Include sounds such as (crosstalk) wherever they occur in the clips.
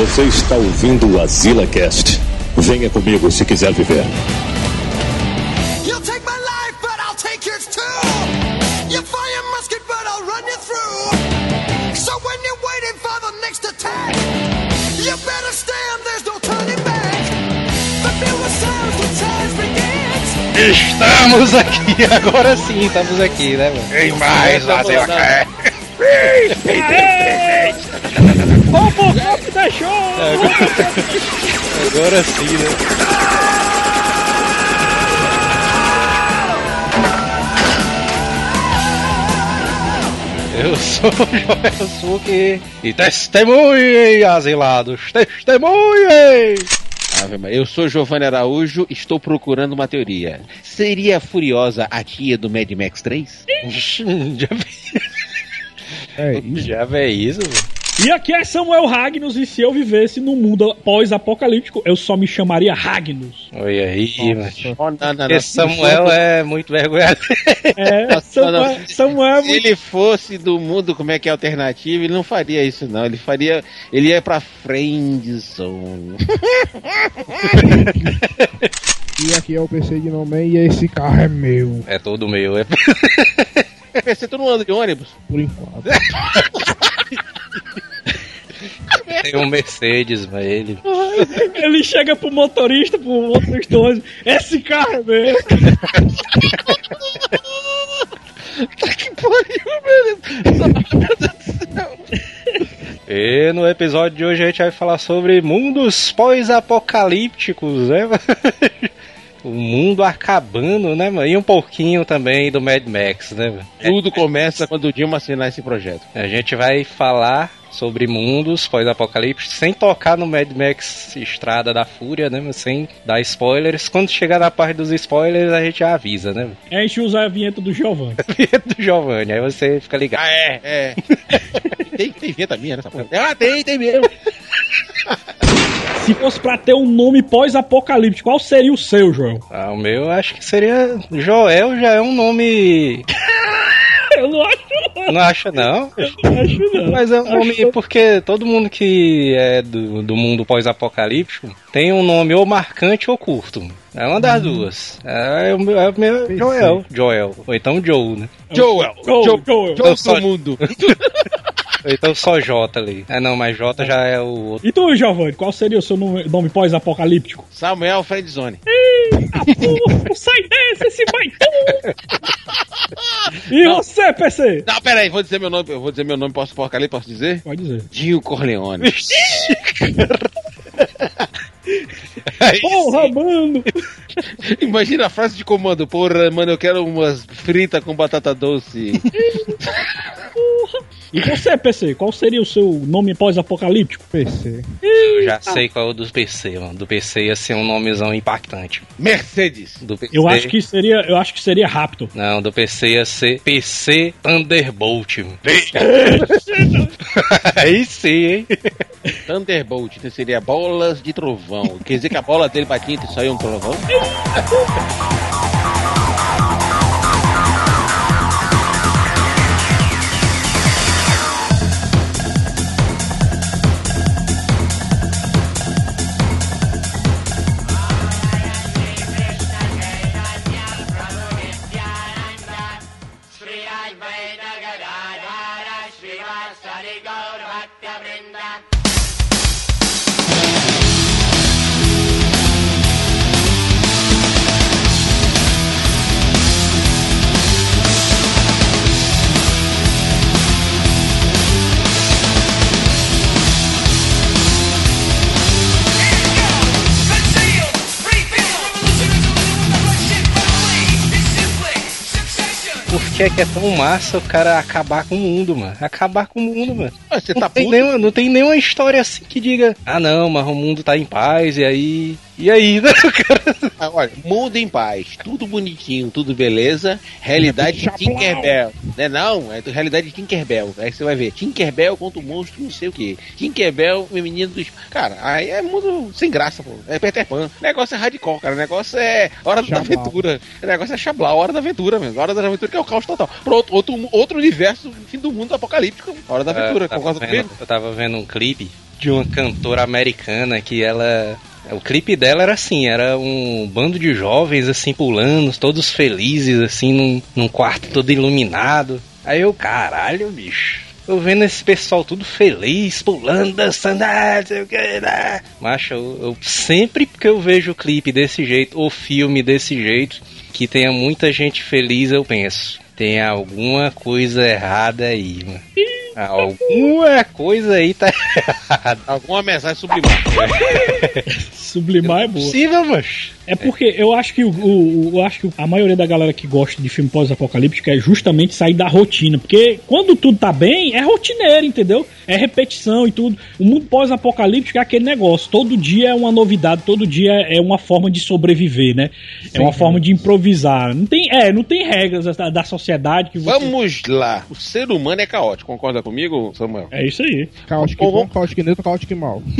Você está ouvindo o Azila Cast. Venha comigo se quiser viver. You'll take my life, but I'll take yours too. You fire musket, but I'll run you through. So when you're waiting for the next attack, you better stand, there's no turning back. The feel the sounds, the times begins. Estamos aqui, (laughs) agora sim, estamos aqui, né, mano? Tem mais Azila. Cast. Robocop deixou! Agora sim, né? Eu sou o Joel Suki e testemunhem, asilados, testemunhem! Eu sou Giovanni Araújo, estou procurando uma teoria. Seria a Furiosa a tia do Mad Max 3? (laughs) (laughs) Já vi, É (laughs) isso. já vê isso. E aqui é Samuel Ragnos, e se eu vivesse num mundo pós-apocalíptico, eu só me chamaria Ragnos. Olha aí, mano. Oh, não, não, não. Porque Samuel é muito vergonhado. É, (laughs) Samuel, não. Samuel é Se muito... ele fosse do mundo, como é que é alternativo, ele não faria isso, não. Ele faria. Ele ia pra friendzone. (laughs) E aqui é o PC de nome e esse carro é meu, É todo meu, é. PC, tu não anda de ônibus? por enquanto. Tem um Mercedes, mas ele. Ele chega pro motorista, pro outro estúdio, esse carro é meu. que pariu, E no episódio de hoje a gente vai falar sobre mundos pós-apocalípticos, né? O mundo acabando, né, mano? E um pouquinho também do Mad Max, né? mano? Tudo começa quando o Dilma assinar esse projeto. A gente vai falar sobre mundos pós-apocalípticos sem tocar no Mad Max Estrada da Fúria, né? mas Sem dar spoilers. Quando chegar na parte dos spoilers, a gente já avisa, né? A gente usa a vinheta do Giovanni. (laughs) do Giovanni, aí você fica ligado. Ah, é, é. (laughs) tem, tem vinheta minha nessa porra. Ah, tem, tem mesmo. (laughs) Se fosse pra ter um nome pós-apocalíptico, qual seria o seu, Joel? Ah, o meu acho que seria. Joel já é um nome. (laughs) Eu não acho, não. Não acha, não? Eu não acho, não. Mas é um nome Acho- porque todo mundo que é do, do mundo pós-apocalíptico tem um nome ou marcante ou curto. É uma das duas. É, o meu, é o meu Joel. Joel. Ou então Joe, né? Joel. Joel, Joel. Joel. Joel só- do mundo. Ou (laughs) então só J ali. É não, mas J já é o outro. E tu, Giovanni, qual seria o seu nome, nome pós-apocalíptico? Samuel Friendzone. Ah, porra, sai desse, esse baitão! E você, PC? Não, pera aí, vou dizer meu nome. Eu vou dizer meu nome, ali, posso dizer? Pode dizer. Dinho Corleone. Porra, mano! Imagina a frase de comando. Porra, mano, eu quero umas fritas com batata doce. (laughs) E você, PC, qual seria o seu nome pós-apocalíptico? PC. Eu já sei qual é o do PC, mano. Do PC ia ser um nomezão impactante. Mercedes. Do PC... Eu acho que seria, eu acho que seria rápido. Não, do PC ia ser PC Thunderbolt. (laughs) Aí sim, hein? (laughs) Thunderbolt, que seria bolas de trovão. Quer dizer que a bola dele batia e saiu um trovão? Por que é que é tão massa o cara acabar com o mundo, mano? Acabar com o mundo, mano. Ué, Você Não tá tem, puto? nenhuma, não tem nenhuma história assim que diga, ah não, mas o mundo tá em paz, e aí. E aí, (laughs) né, cara? Ah, olha, mundo em paz, tudo bonitinho, tudo beleza. Realidade de Tinkerbell. Né, não, é do- realidade de Tinkerbell. Aí você vai ver, Tinkerbell contra o monstro, não sei o que. Tinkerbell, o menino dos. Cara, aí é mundo sem graça, pô. É Peter Pan. O negócio é hardcore, cara. O negócio é hora da aventura. O negócio é chablau, hora da aventura mesmo. Hora da aventura que é o caos total. Pronto, outro, outro universo, fim do mundo apocalíptico. Hora da aventura, eu, tava concorda vendo, comigo? eu tava vendo um clipe de uma cantora americana que ela. O clipe dela era assim, era um bando de jovens assim pulando, todos felizes, assim, num, num quarto todo iluminado. Aí eu, caralho, bicho. Eu vendo esse pessoal tudo feliz, pulando, dançando, ah, sei o que, né? Macho, eu, eu sempre que eu vejo o clipe desse jeito, ou filme desse jeito, que tenha muita gente feliz, eu penso. Tem alguma coisa errada aí, mano. Alguma coisa aí tá (laughs) errada. Alguma mensagem sublimar. Sublimar é boa. Possível, mas. É porque eu acho que o, o- eu acho que a maioria da galera que gosta de filme pós-apocalíptico é justamente sair da rotina. Porque quando tudo tá bem, é rotineiro, entendeu? É repetição e tudo. O mundo pós-apocalíptico é aquele negócio. Todo dia é uma novidade, todo dia é uma forma de sobreviver, né? É uma forma de improvisar. Não tem, é, não tem regras da, da sociedade que você. Vamos lá. O ser humano é caótico. Concorda comigo, Samuel? É isso aí. Caótico Ou- bom, caótico neutro, caótico mal. (laughs)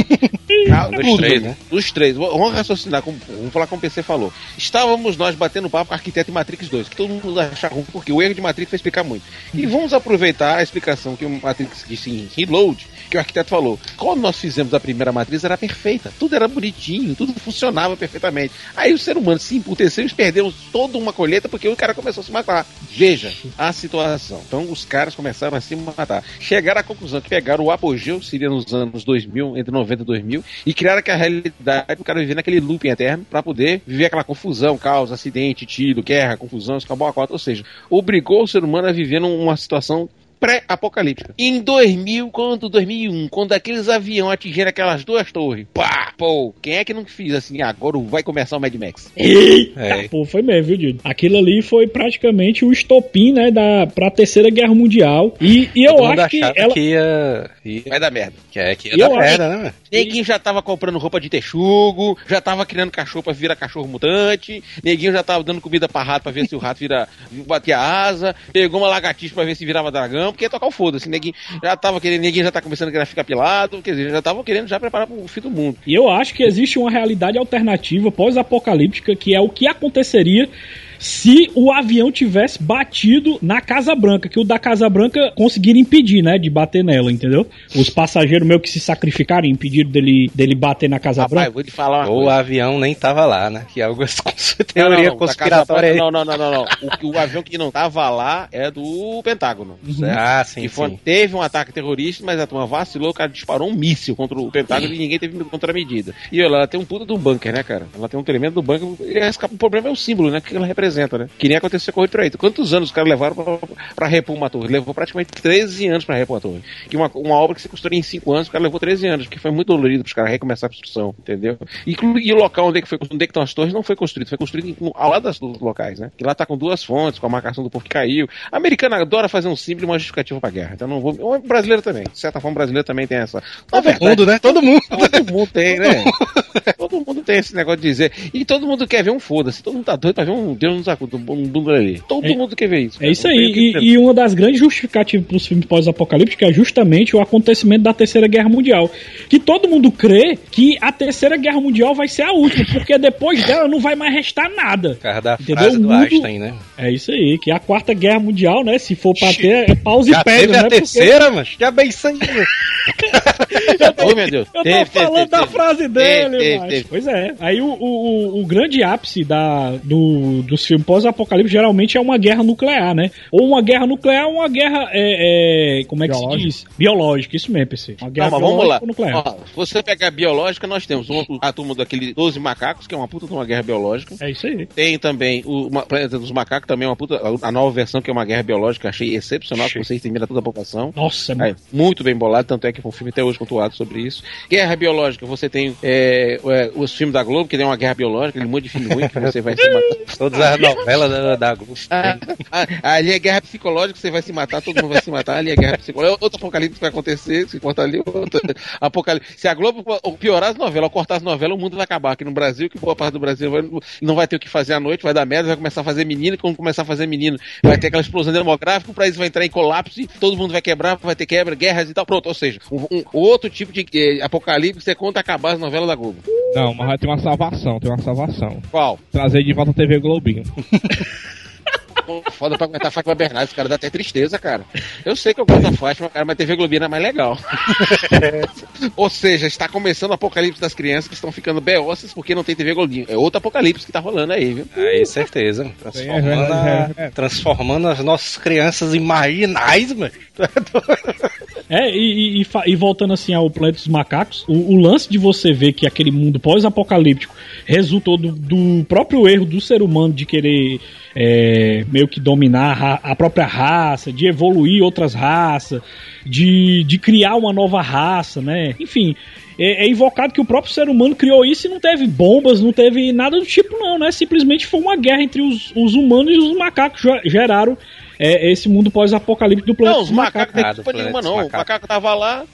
Dos três, né? Dos três. Vamos raciocinar, como, vamos falar como o PC falou. Estávamos nós batendo papo Arquiteto Matrix 2, que todo mundo acha ruim, porque o erro de Matrix vai explicar muito. E vamos aproveitar a explicação que o Matrix disse em Reload, que o arquiteto falou. Quando nós fizemos a primeira matriz, era perfeita. Tudo era bonitinho, tudo funcionava perfeitamente. Aí o ser humano se emputeceu e perdemos toda uma colheita porque o cara começou a se matar. Veja a situação. Então os caras começaram a se matar. Chegaram à conclusão que pegaram o apogeu, seria nos anos 2000, entre 90 e 2000, e criaram aquela realidade, o cara viver naquele looping eterno para poder viver aquela confusão, caos, acidente, tiro, guerra, confusão, escambau a quatro. Ou seja, obrigou o ser humano a viver numa situação pré-apocalíptica. Em 2000, quando 2001, quando aqueles aviões atingiram aquelas duas torres, pá, pô, quem é que não fez assim? Agora vai começar o Mad Max. Eita, É. pô, foi mesmo, viu, Dido? Aquilo ali foi praticamente o estopim, né, da, pra Terceira Guerra Mundial. E, e eu acho que ela. que ia. ia Vai dar merda. que é, que ia Eu dar acho- merda, né, mano? Neguinho já tava comprando roupa de texugo, já tava criando cachorro pra virar cachorro mutante, neguinho já tava dando comida pra rato pra ver se o rato vira, batia asa, pegou uma lagartixa pra ver se virava dragão, porque ia tocar o foda-se, neguinho já tava querendo, neguinho já tá começando a querer ficar pilado, quer dizer, já tava querendo já preparar pro fim do mundo. E eu acho que existe uma realidade alternativa pós-apocalíptica que é o que aconteceria se o avião tivesse batido na Casa Branca, que o da Casa Branca conseguiram impedir, né, de bater nela, entendeu? Os passageiros meio que se sacrificaram e impediram dele, dele bater na Casa Rapaz, Branca. vou te falar uma Ou o avião nem tava lá, né? Que é algo Não, teoria não, não, conspiratória. Branca, Não, não, não, não, não. O, o avião que não tava lá é do Pentágono, certo? Ah, sim, que foi- sim. teve um ataque terrorista, mas a turma vacilou, o cara disparou um míssil contra o Pentágono e ninguém teve contramedida. E olha, ela tem um puta de um bunker, né, cara? Ela tem um tremendo do bunker. E esse- o problema é o símbolo, né? Que ela representa, né? Que nem aconteceu com o 8 Quantos anos os caras levaram pra, pra repor uma torre? Levou praticamente 13 anos pra repor uma torre. Que uma, uma obra que se construiu em 5 anos, o cara levou 13 anos, porque foi muito dolorido pros caras recomeçar a construção, entendeu? E, e o local onde é que foi onde é que estão as torres não foi construído, foi construído ao lado das, dos locais, né? Que lá tá com duas fontes, com a marcação do povo que caiu. A americana adora fazer um símbolo e uma justificativa pra guerra. Então não vou. O brasileiro também. De certa forma, o brasileiro também tem essa. Na Todo mundo, né? Todo mundo. Todo mundo tem, né? Todo mundo tem esse negócio de dizer. E todo mundo quer ver um foda-se. Todo mundo tá doido pra ver um Deus nos acuda, um bunda ali. Todo É- mundo quer ver isso. É cara. isso Não aí. E, e uma das grandes justificativas para os filmes pós-apocalípticos é justamente o acontecimento da Terceira Guerra Mundial. Que todo mundo crê que a Terceira Guerra Mundial vai ser a última, porque depois dela não vai mais restar nada. Causa da Entendeu? frase mundo- Einstein, né? É isso aí, que a Quarta Guerra Mundial, né? Se for pra ter, é pausa e pega, teve né? a porque- terceira, mas já bem isso (laughs) né? Oh, meu Deus. Eu tô Teve, teve, falando teve, da teve. frase dele, teve. Pois é. Aí o, o, o- grande ápice da, do, dos filmes pós-apocalipse geralmente é uma guerra nuclear, né? Ou uma guerra nuclear ou uma guerra. É, é, como é que Biológica. se diz? Biológica, isso mesmo, PC. Uma guerra Não, mas vamos lá. nuclear. Ó, se você pegar a biológica, nós temos uma, a turma daquele 12 macacos, que é uma puta de uma guerra biológica. É isso aí. Tem também o uma, Planeta dos Macacos, também é uma puta. A, nova versão, que é uma guerra biológica, achei excepcional, que você extermina toda a população. Nossa, É, muito bem bolado, tanto é que foi um filme até hoje contuado sobre isso. Guerra biológica, você tem é, é, os filmes da Globo, que tem uma guerra biológica, aquele monte de filme ruim que você vai se matar. (laughs) Todas as novelas da, da Globo. (laughs) Ah, ah, ali é guerra psicológica, você vai se matar, todo mundo vai se matar, ali é guerra psicológica. Outro apocalipse que vai acontecer, se cortar ali, outro apocalipse. Se a Globo piorar as novelas, ou cortar as novelas, o mundo vai acabar aqui no Brasil, que boa parte do Brasil vai- não vai ter o que fazer à noite, vai dar merda, vai começar a fazer menino, e quando começar a fazer menino, vai ter aquela explosão demográfica, o país vai entrar em colapso, todo mundo vai quebrar, vai ter quebra, guerras e tal. Pronto, ou seja, um, um outro tipo de eh, apocalipse é quando acabar as novelas da Globo. Não, mas vai ter uma salvação, tem uma salvação. Qual? Trazer de volta a TV Globinho. (laughs) foda pra aguentar a Fátima Bernardes, cara, dá até tristeza, cara. Eu sei que eu gosto da Fátima, cara, mas TV Globina é mais legal. (laughs) Ou seja, está começando o apocalipse das crianças que estão ficando beossas porque não tem TV Globina. É outro apocalipse que tá rolando aí, viu? Aí, certeza. Transformando, a- transformando as nossas crianças em marginais, mano. (laughs) É, e, e- e e voltando assim ao Planeta dos Macacos, o, o lance de você ver que aquele mundo pós-apocalíptico resultou do, do próprio erro do ser humano de querer é, meio que dominar a, a própria raça, de evoluir outras raças, de, de criar uma nova raça, né? Enfim. É, é invocado que o próprio ser humano criou isso e não teve bombas, não teve nada do tipo, não, né? Simplesmente foi uma guerra entre os, os humanos e os macacos ge- geraram é, esse mundo pós-apocalíptico do planeta Não, os macacos não tem do culpa nenhuma, não. O macacos. macaco tava lá,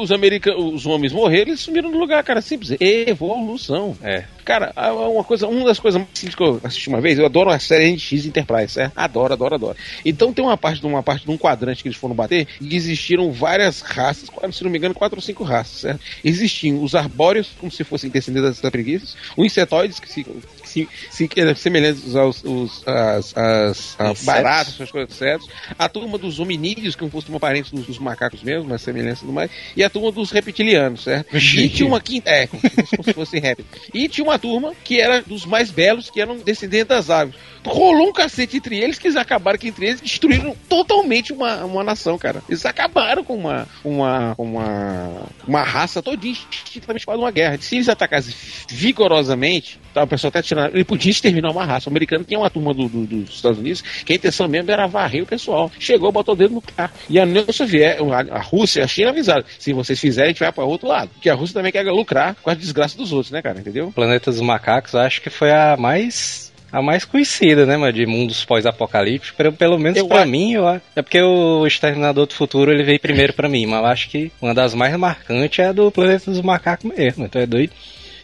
os americanos, os homens morreram, eles sumiram no lugar, cara. Simples. Evolução. É. Cara, a- uma coisa, uma das coisas mais simples que eu assisti uma vez, eu adoro a série NX Enterprise, certo? Adoro, adoro, adoro. Então tem uma parte de uma parte de um quadrante que eles foram bater e existiram várias raças, quase, se não me engano, quatro ou cinco raças, certo? Existiam os arbóreos, como se fossem descendentes das preguiças, os insetóides, que se, se, se, eram semelhantes aos os, as, as, a Insetos. baratas, essas coisas, certo? A turma dos hominídeos, que não fossem parentes dos, dos macacos mesmo, mas semelhança tudo mais, e a turma dos reptilianos, certo? E tinha uma quinta, é, como, se- fosse réptil. E tinha uma turma que era dos mais belos, que eram descendentes das aves. Rolou um cacete entre eles, que eles acabaram que entre eles destruíram totalmente uma, uma nação, cara. Eles acabaram com uma, uma, uma, uma raça todinha, para uma guerra. Se eles atacassem vigorosamente, tá, o pessoal tá tirando, ele podia exterminar uma raça. O americano tinha uma turma do- do- dos Estados Unidos que a intenção mesmo era varrer o pessoal. Chegou, botou o dedo no carro. E a União Soviética, a, Rússia, a China avisaram: se vocês fizerem, a gente vai para outro lado. Porque a Rússia também quer lucrar com a desgraça dos outros, né, cara? Entendeu? Planeta dos Macacos, acho que foi a mais a mais conhecida, né, mano, de mundos pós-apocalípticos, pelo, pelo menos acho- mim, eu, acho- é porque o Exterminador do Futuro ele veio primeiro pra mim, mas eu acho que uma das mais marcantes é a do Planeta dos Macacos mesmo, então é doido.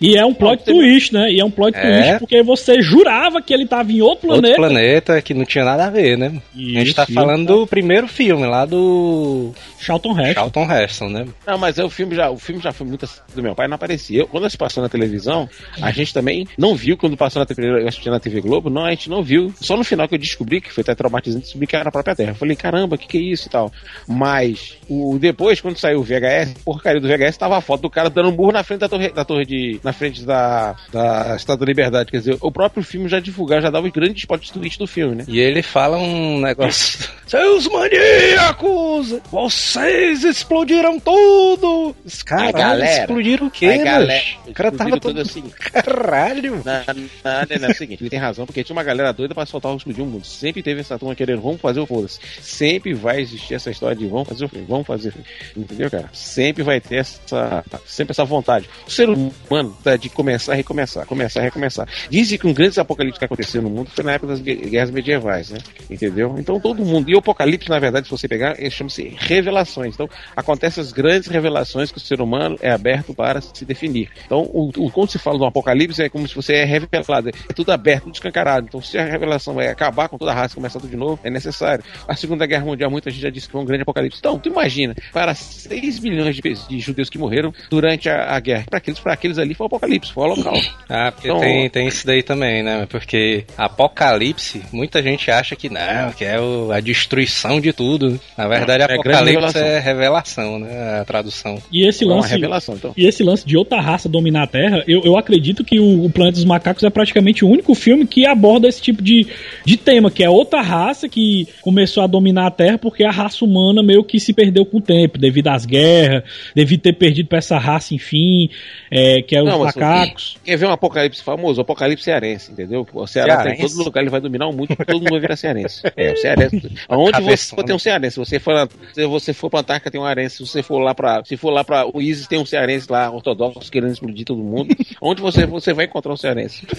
E é um plot twist, né? E é um plot É. twist porque você jurava que ele tava em outro Outro planeta. planeta que não tinha nada a ver, né? a gente tá Isso, falando do primeiro filme lá do Charlton Heston. Charlton Heston, né? Não, mas é, o filme já, o filme já foi muito assim do meu pai, não aparecia. Eu, quando se passou na televisão, a gente também não viu quando passou na TV, eu assisti na TV Globo, não, a gente não viu. Só no final que eu descobri que foi até traumatizante, descobri que era na própria Terra. Eu falei, caramba, o que, que é isso e tal. Mas o depois, quando saiu o VHS, porcaria do VHS, tava a foto do cara dando um burro na frente da torre, da torre de. Na frente da, da Estátua da Liberdade. Quer dizer, o próprio filme já divulgava, já dava os grandes plot twist do filme, né? E ele fala um negócio. (laughs) Seus maníacos! Vocês explodiram tudo! Os caras galera, explodiram o quê, galera, O cara tava todo assim. (laughs) Caralho! Não, não, não, é o seguinte, ele tem razão, porque tinha uma galera doida pra soltar o explodir o mundo. Sempre teve essa turma querendo, vamos fazer o foda-se. Sempre vai existir essa história de vamos fazer o filme, vamos fazer o filme. Entendeu, cara? Sempre vai ter essa, sempre essa vontade. O ser humano tá de começar recomeçar, começar recomeçar. Dizem que um grande apocalipse que aconteceu no mundo foi na época das gue- guerras medievais, né? Entendeu? Então todo mundo. E o apocalipse, na verdade, se você pegar, chama-se revelações. Então acontecem as grandes revelações que o ser humano é aberto para se definir. Então, o, o- quando se fala um apocalipse, é como se você é revelado, é tudo aberto, tudo escancarado. Então, se a revelação é acabar com toda a raça e começar tudo de novo, é necessário. A Segunda Guerra Mundial, muita gente já disse que foi um grande apocalipse. Então, tu imagina, para 6 milhões de, de judeus que morreram durante a, a guerra, para aqueles, para aqueles ali foi o apocalipse, foi o local. (laughs) Ah, porque Então- tem, tem isso daí também, né? Porque Apocalipse, muita gente acha que não, que é o- a destruição de tudo. Na verdade, é grande Apocalipse revelação. é revelação, né? A tradução. E esse lance. revelação, então. E esse lance de outra raça dominar a Terra, eu, eu acredito que o, o Planeta dos Macacos é praticamente o único filme que aborda esse tipo de, de tema, que é outra raça que começou a dominar a Terra porque a raça humana meio que se perdeu com o tempo, devido às guerras, devido ter perdido pra essa raça, enfim, é, que é os Não, mas macacos. Quer ver um apocalipse famoso? O apocalipse cearense, entendeu? O Ceará Cearense? tem todo lugar, ele vai dominar o mundo, todo mundo vai virar cearense. É, o cearense. (laughs) Aonde você for, tem um cearense. Se você for, na- se você for pra Antártica, tem um arense. Se você for lá pra, se for lá pra o ISIS, tem um cearense lá, ortodoxo, querendo explodir todo mundo. Onde você, você vai encontrar um cearense? (laughs)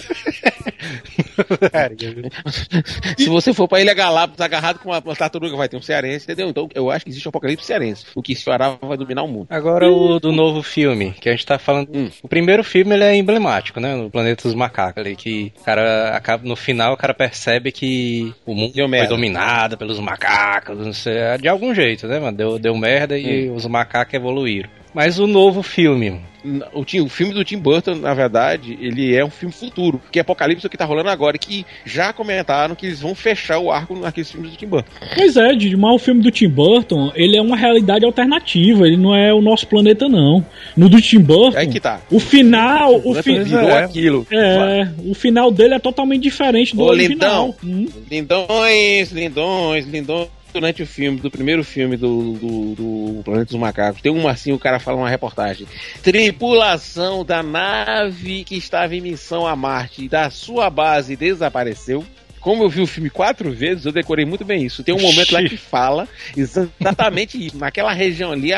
Se você for pra Ilha Galápagos agarrado com uma, uma tartaruga, vai ter um cearense, entendeu? Então, eu acho que existe um apocalipse cearense. O que Ceará vai dominar o mundo. Agora o do novo filme, que a gente tá falando. Hum. O primeiro filme ele é emblemático, né? No Planeta dos Macacos ali, que o cara acaba no final o cara percebe que o mundo Deu foi merda. dominado pelos macacos, não sei, de algum jeito, né, mano? Deu, deu merda e os macacos evoluíram. Mas o novo filme. O, Tim- o filme do Tim Burton, na verdade, ele é um filme futuro, que é Apocalipse é o que tá rolando agora, e que já comentaram que eles vão fechar o arco naqueles filmes do Tim Burton. Pois é, Didi, mas o filme do Tim Burton, ele é uma realidade alternativa, ele não é o nosso planeta, não. No do Tim Burton, Aí que tá. o final, o, fi- virou é. aquilo. é, o final dele é totalmente diferente do Ô, original. lindão. Hum. Lindões, lindões, lindões. Durante o filme, do primeiro filme do, do, do Planeta dos Macacos, tem um assim, o cara fala numa reportagem. Tripulação da nave que estava em missão a Marte da sua base desapareceu. Como eu vi o filme quatro vezes, eu decorei muito bem isso. Tem um momento lá que fala exatamente isso. Naquela região ali.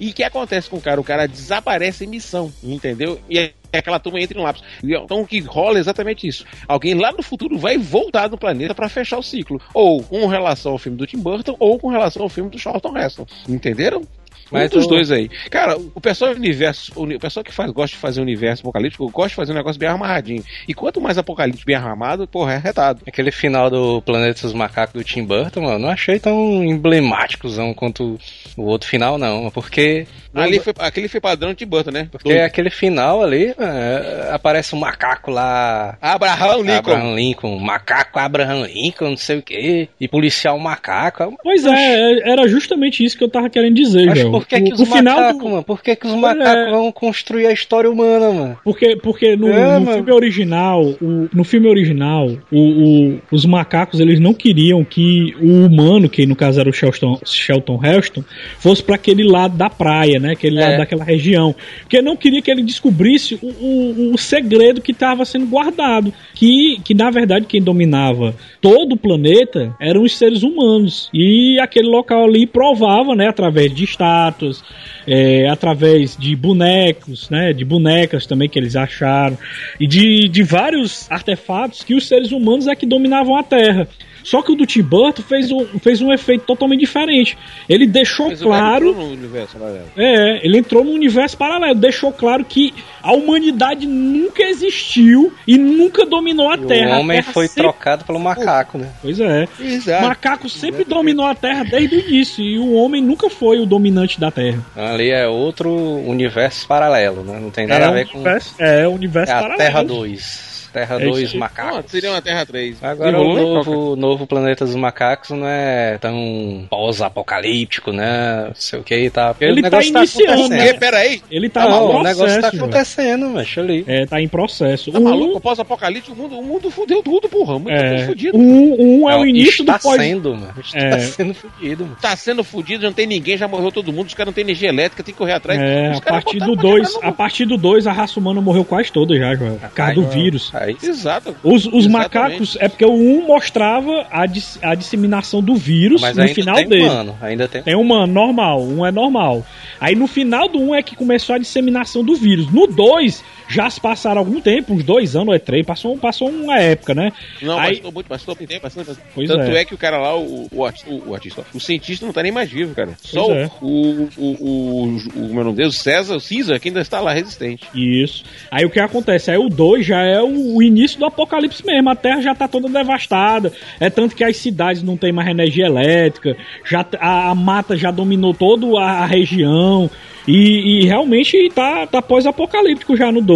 E o que acontece com o cara? O cara desaparece em missão, entendeu? E aí aquela turma entra em um lápis. Então o que rola é exatamente isso. Alguém lá no futuro vai voltar no planeta para fechar o ciclo. Ou com relação ao filme do Tim Burton, ou com relação ao filme do Charlton Heston. Entenderam? Mas um dos o- dois aí. Cara, o pessoal do universo, o pessoal que faz, gosta de fazer universo apocalíptico, gosta de fazer um negócio bem amarradinho. E quanto mais apocalíptico bem armado, porra, é retado. Aquele final do Planeta dos Macacos do Tim Burton, mano, não achei tão emblemáticozão quanto o outro final, não. Porque. Ali foi, aquele foi padrão de Tim Burton, né? Porque aquele final ali, é, aparece um macaco lá. Abraham Lincoln. Abraham Lincoln, macaco Abraham Lincoln, não sei o que, e policial macaco. Pois é, é, era justamente isso que eu tava querendo dizer, Joel. Por que, que os macacos, do- mano? Por que, que os Pois macacos é. vão construir a história humana, mano? Porque, porque no, É, no filme original, o- no filme original, o- os macacos eles não queriam que o humano, que no caso era o Shelton, Shelton Heston, fosse para aquele lado da praia, né? Aquele É. lado daquela região. Porque não queria que ele descobrisse o, segredo que estava sendo guardado. Que, que na verdade quem dominava todo o planeta eram os seres humanos. E aquele local ali provava, né? Através de estátuas, é, através de bonecos, né, de bonecas também que eles acharam, e de, de vários artefatos que os seres humanos é que dominavam a Terra. Só que o do Tim Burton fez um, fez um efeito totalmente diferente. Ele deixou Mas o claro. entrou no universo, paralelo. É, ele entrou no universo paralelo, deixou claro que a humanidade nunca existiu e nunca dominou a E Terra. o homem Terra foi sempre- trocado pelo macaco, né? Pois é. O Exato. macaco sempre dominou a Terra desde o início e o homem nunca foi o dominante da Terra. Ali é outro universo paralelo, né? Não tem nada é, a o ver com. universo, é o universo É a paralelo. Terra 2. Terra É isso 2 aí. macacos. Seria uma Terra 3. Agora o né, novo, o novo Planeta dos Macacos não é tão pós-apocalíptico, né? Não sei o que e tal. Porque Ele o tá iniciando, acontecendo. né? Peraí, Ele tá Não, no o negócio tá processo. acontecendo, mas ali. É, tá em processo. tá O maluco? um, Pós-apocalipse, o mundo, o mundo fudeu tudo, porra. O mundo tá é, fudido. um, um é o Não, início está do pós. sendo, mano. Está É. sendo fudido, mano. Tá sendo fudido, não tem ninguém, já morreu todo mundo, os caras não tem energia elétrica, tem que correr atrás. É, a partir do pra 2, quebrar a no- partir do 2 a raça humana morreu quase toda já, Joel. Por causa do Aí, vírus. Exato. Os, os macacos, é porque o 1 mostrava a, dis- a disseminação do vírus mas no final tem dele. humano, ainda tem. Tem humano, normal, um é normal. Aí no final do 1 é que começou a disseminação do vírus. No 2, já se passaram algum tempo, uns dois anos ou é três, passou, passou uma época, né? Não, Aí- bastou muito, muito tempo, muito tempo. Pois Tanto é. é. que o cara lá, o, o, o, artista, o cientista não tá nem mais vivo, cara. Só é. o, o, o, o, meu nome Deus, o César, o Caesar, que ainda está lá resistente. Isso. Aí o que acontece? Aí o 2 já é o, início do apocalipse mesmo. A Terra já tá toda devastada. É tanto que as cidades não tem mais energia elétrica. Já, a, a mata já dominou toda a, a região. E, e realmente tá, tá pós-apocalíptico já no 2.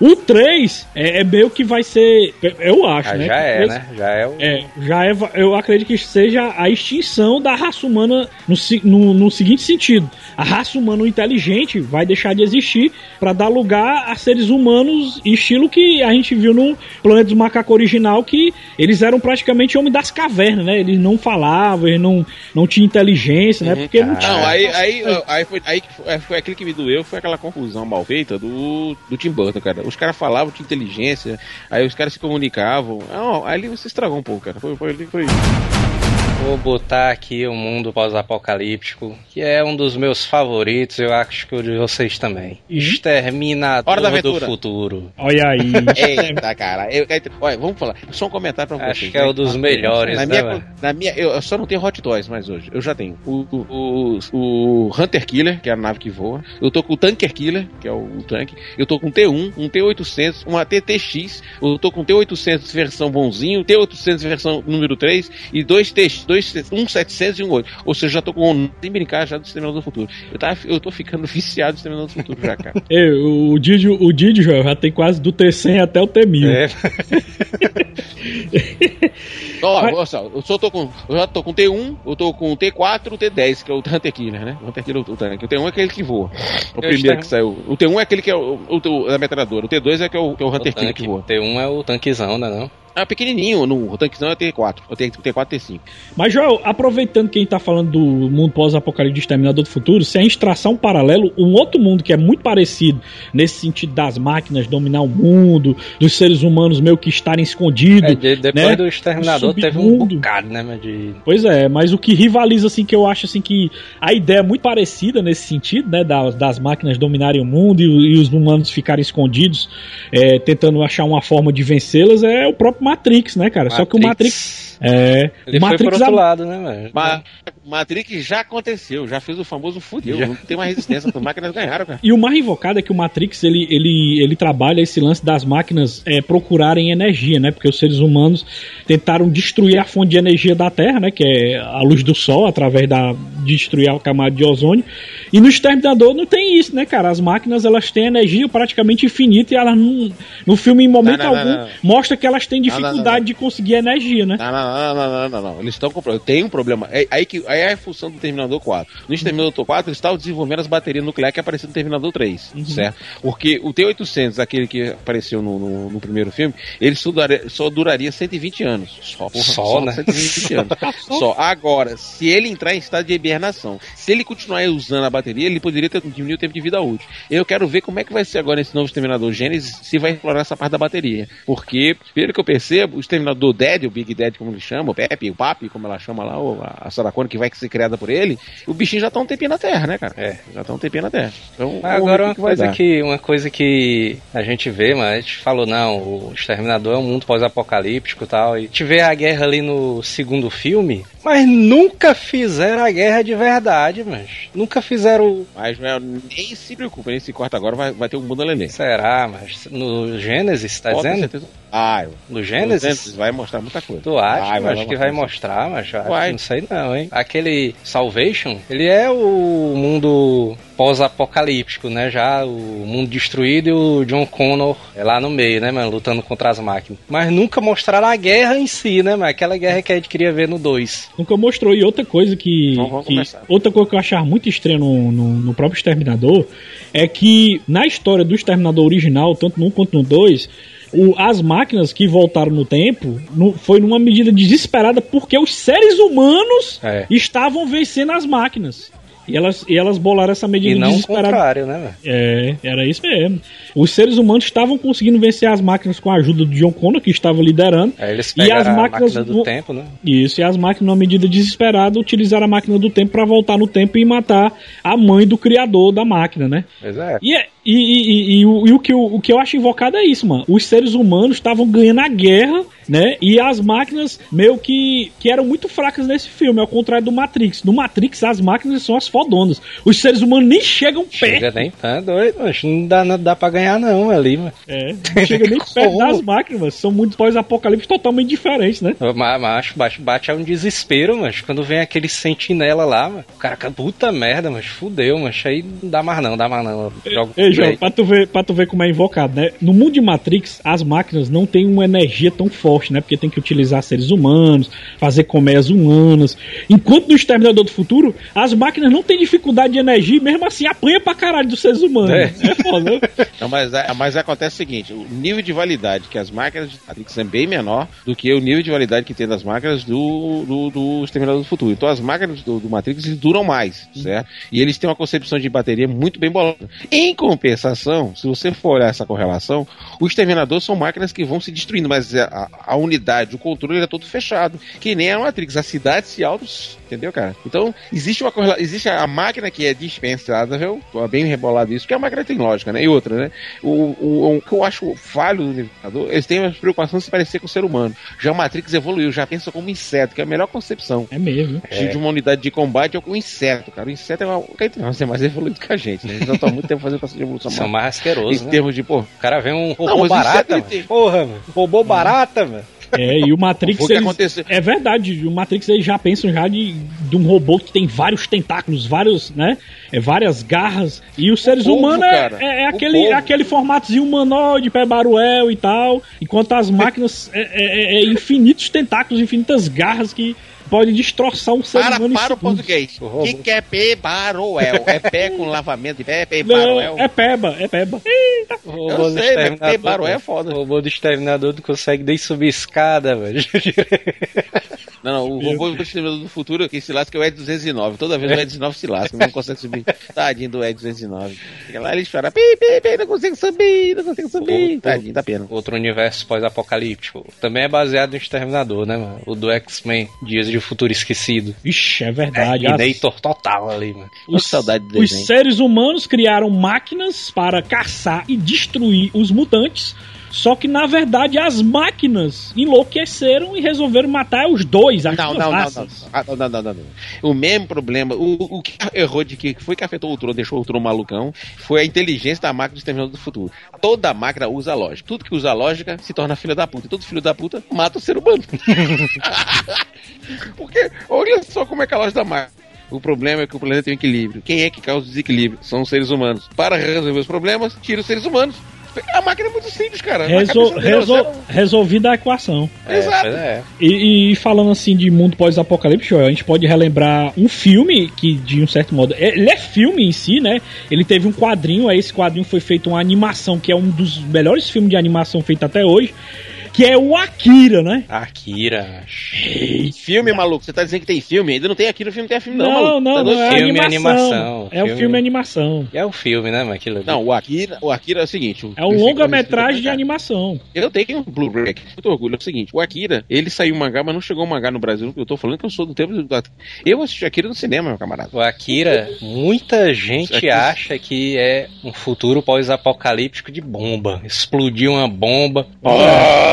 O 3 é, é meio que vai ser. Eu acho, Ah, né? já é, três- né? Já é o. É, já é, eu acredito que seja a extinção da raça humana no, no, no seguinte sentido: a raça humana inteligente vai deixar de existir para dar lugar a seres humanos, estilo que a gente viu no Planeta dos Macacos original, que eles eram praticamente homens das cavernas, né? Eles não falavam, eles não, não tinham inteligência, né? Porque não tinha. Não, aí, aí, aí, foi, aí foi aquilo que me doeu, foi aquela confusão mal feita do, do Tim Burton, cara. Os caras falavam de inteligência, aí os caras se comunicavam. Não, aí você estragou um pouco, cara. Foi, foi, foi. Vou botar aqui o mundo pós-apocalíptico, que é um dos meus favoritos, eu acho que o de vocês também. Exterminador Hora da do. Futuro. Olha aí. (laughs) Eita, cara. Eu, eu- olha, vamos falar. Só um comentário pra vocês. Acho que é o dos melhores, na né, minha, na minha, eu eu só não tenho Hot Toys mais hoje. Eu já tenho. O, o, o, o Hunter Killer, que é a nave que voa. Eu tô com o Tanker Killer, que é o, o tanque. Eu tô com um T1, um T800, uma TTX. Eu tô com um T800 versão bonzinho, T800 versão número 3 e dois, T, dois, um 700 e um 8. Ou seja, já tô com, sem brincar já do Exterminador do Futuro. Eu, tava, eu tô ficando (laughs) viciado do Exterminador do Futuro já, cara. (laughs) Ei, o Didi, o Didi, Joel, já tem quase do T100 até o T1000. É. (laughs) Ó, Mas- olha só, eu, só tô com, eu já tô com T1, eu tô com T4 e T10, que é o Hunter Killer, né? O Hunter Killer, o tanque. O T1 é aquele que voa. O Eu primeiro que saiu. O T1 é aquele que é o, o, o da metralhadora. O T2 é que é o, que é o O Hunter Killer tanque, que voa. T1 é o tanquezão, né não? Ah, pequenininho, no, o tanquezão é T4. O T- T4 T5. Mas, Joel, aproveitando que a gente tá falando do mundo pós-apocalipse de Exterminador do Futuro, se a gente traçar um paralelo, um outro mundo que é muito parecido nesse sentido das máquinas dominar o mundo, dos seres humanos meio que estarem escondidos. É, de- depois né? do Exterminador teve um bocado, né, de... Pois é, mas o que rivaliza, assim, que eu acho, assim, que a ideia é muito parecida nesse sentido, né, das, das máquinas dominarem o mundo e, e os humanos ficarem escondidos, é, tentando achar uma forma de vencê-las, é o próprio Matrix, né, cara? Só que o Matrix... É, Ele o foi Matrix... por outro a- lado, né, mano? Mas Matrix já aconteceu, já fez o famoso fudeu. Já. Não tem mais resistência, as máquinas ganharam, cara. E o mais invocado é que o Matrix ele, ele, ele trabalha esse lance das máquinas é, procurarem energia, né? Porque os seres humanos tentaram destruir a fonte de energia da Terra, né? Que é a luz do Sol, através da de destruir a camada de ozônio. E no Exterminador não tem isso, né, cara? As máquinas elas têm energia praticamente infinita e elas não, no filme, em momento Não, não, algum, não, mostra que elas têm dificuldade de conseguir energia, né? Não, não, não, não, não, não, não. Eles estão com problema. Tem um problema. É, aí, que, aí é a função do Terminador 4. No Terminador 4, eles estavam desenvolvendo as baterias nucleares que apareceram no Terminador 3, certo? Porque o T-800, aquele que apareceu no, no, no primeiro filme, ele só duraria, só duraria 120 anos. Só, porra, Só, né? 120 anos. (laughs) Só. Agora, se ele entrar em estado de hibernação, se ele continuar usando a bateria, ele poderia ter diminuído o tempo de vida útil. Eu quero ver como é que vai ser agora esse novo Exterminador Gênesis, se vai explorar essa parte da bateria. Porque, pelo que eu percebo, o Exterminador Dead, o Big Dead, como ele chama, o Pepe, o Papi, como ela chama lá, ou a, a Sarah Connor, que vai ser criada por ele, o bichinho já tá um tempinho na Terra, né, cara? É. Já tá um tempinho na Terra. Então, agora uma que coisa dar. que, uma coisa que a gente vê, mas a gente falou, não, o Exterminador é um mundo pós-apocalíptico e tal. E vê a guerra ali no segundo filme, mas nunca fizeram a guerra de verdade, mas nunca fizeram. Mas Joel, nem se preocupa, nem se corta agora, vai, vai ter um mundo além. Será, mas no Gênesis, tá Pode dizendo? certeza. Ah, eu- No o Gênesis? vai mostrar muita coisa. Tu acha? Vai, mas que vai mostrar, mas eu acho Vai. que não sei não, hein? Aquele Salvation, ele é o mundo pós-apocalíptico, né? Já o mundo destruído e o John Connor é lá no meio, né, mano? Lutando contra as máquinas. Mas nunca mostraram a guerra em si, né, mano? Aquela guerra que a gente queria ver no 2. Nunca mostrou. E outra coisa que. Então, que- outra coisa que eu achava muito estranha no, no, no próprio Exterminador é que na história do Exterminador original, tanto no 1 quanto no 2. O- as máquinas que voltaram no tempo no- foi numa medida desesperada porque os seres humanos É. estavam vencendo as máquinas. E elas, e elas bolaram essa medida E não o desesperada. contrário, né, velho? É, era isso mesmo. Os seres humanos estavam conseguindo vencer as máquinas com a ajuda do John Connor, que estava liderando. Aí eles E as máquinas máquina do no- tempo, né? Isso, e as máquinas, numa medida desesperada, utilizaram a máquina do tempo para voltar no tempo e matar a mãe do criador da máquina, né? É. E, é- e, e, e, e o, e o que eu, o que eu acho invocado é isso, mano. Os seres humanos estavam ganhando a guerra, né? E as máquinas meio que, que eram muito fracas nesse filme, ao contrário do Matrix. No Matrix, as máquinas são as fodonas. Os seres humanos nem chegam perto. Chega nem tá doido, mas não dá, não dá pra ganhar não ali, mano. É, não (laughs) chega nem perto das máquinas. São muito pós-apocalipse totalmente diferentes, né? Mas, mas bate, bate um desespero, mas quando vem aquele sentinela lá, mano, o cara, puta merda, mas fudeu, mas aí não dá mais não, dá mais não. Jogo Ei, João, pra tu, ver, pra tu ver como é invocado, né? No mundo de Matrix, as máquinas não têm uma energia tão forte, né? Porque tem que utilizar seres humanos, fazer colmeias humanas. Enquanto no Exterminador do Futuro, as máquinas não têm dificuldade de energia e mesmo assim apanha pra caralho dos seres humanos. É. É, foda, né? (laughs) Não, mas, é- mas acontece o seguinte: o nível de validade que as máquinas de Matrix é bem menor do que o nível de validade que tem das máquinas do, do, do Exterminador do Futuro. Então as máquinas do, do Matrix duram mais, certo? E eles têm uma concepção de bateria muito bem bolada. Em compensação, se você for olhar essa correlação, o Exterminador são máquinas que vão se destruindo, mas a, a unidade, o controle ele é todo fechado. Que nem a Matrix, as cidades se auto. Entendeu, cara? Então, existe uma correlação. Existe a máquina que é dispensável, é bem rebolado isso, porque a máquina tem lógica, né? E outra, né? O, o, o que eu acho falho do Libertador, eles têm uma preocupação de se parecer com o ser humano. Já o Matrix evoluiu, já pensa como inseto, que é a melhor concepção. É mesmo. De- De uma unidade de combate é o inseto, cara. O inseto é uma. Você é mais evoluído que a gente, né? Eles não estão há muito tempo fazendo processo de evolução. São mais asquerosos, Em né? termos de, pô, O cara vê um Não, robô é barata, mano. tem. Porra, mano. Robô barata, mano. É, e o Matrix. O eles-. É verdade, o Matrix eles já pensam já de, de um robô que tem vários tentáculos, vários, né? É, várias garras. E os seres povo, humanos é, cara, é- é o aquele, povo. aquele formatozinho humanoide, pé baruel e tal. Enquanto as máquinas é, é- é infinitos tentáculos, infinitas garras que podem destroçar um ser Para, humano em para o português. O que, que é P baroel? É pé com lavamento de pé, P Não, baroel? é peba, é peba. Eita. O robô Eu do sei, mas exterminador, T-Baro é foda. O robô do exterminador não consegue nem subir escada, velho. (laughs) Não, não, o robô do Exterminador do Futuro que se lasca é o Ed 209. Toda vez o Ed 209 se lasca, não consegue subir. (laughs) Tadinho do Ed 209. Fica lá ele chora, pi, pi, pi, não consigo subir, não consigo subir. O- Tadinho, dá pena. Outro universo pós-apocalíptico. Também é baseado no Exterminador, né, mano? O do X-Men, Dias de Futuro Esquecido. Vixe, é verdade. As- Terminator total ali, mano. Os, saudade do Os seres humanos criaram máquinas para caçar e destruir os mutantes. Só que na verdade as máquinas enlouqueceram e resolveram matar os dois, as Não, duas não, não, não, raças. Ah, não, não, não, não, não. O mesmo problema, o, o que errou de que foi que afetou o Tron, deixou o Tron malucão, foi a inteligência da máquina do Exterminador do Futuro. Toda máquina usa lógica. Tudo que usa lógica se torna filho da puta. E todo filho da puta mata o ser humano. (laughs) Porque, olha só como é que é a lógica da máquina. O problema é que o planeta tem um equilíbrio. Quem é que causa o desequilíbrio? São os seres humanos. Para resolver os problemas, tira os seres humanos. A máquina é muito simples, cara. Resol- dele, resol- resolvida a equação. Exato. pois é. E, e falando assim de mundo pós-apocalíptico, a gente pode relembrar um filme que, de um certo modo, é- ele é filme em si, né? Ele teve um quadrinho, aí esse quadrinho foi feito uma animação, que é um dos melhores filmes de animação feito até hoje, que é o Akira, né? Akira. Filme, maluco. Você tá dizendo que tem filme? Ainda não tem aqui no filme, não tem filme, não, Não, maluco. não, Tá não, é Filme e animação. animação. É o Filme- filme e animação. É o filme, né, ali. Não, o Akira, o Akira é o seguinte. o- É um longa-metragem de esse- animação. Eu tenho um Blu-ray aqui, muito orgulho. É o seguinte, o Akira, ele saiu um mangá, mas não chegou um mangá no Brasil. Eu tô falando que eu sou do tempo do. Eu assisti Akira no cinema, meu camarada. O Akira, muita gente Aqui- acha que é um futuro pós-apocalíptico de bomba. Explodiu uma bomba.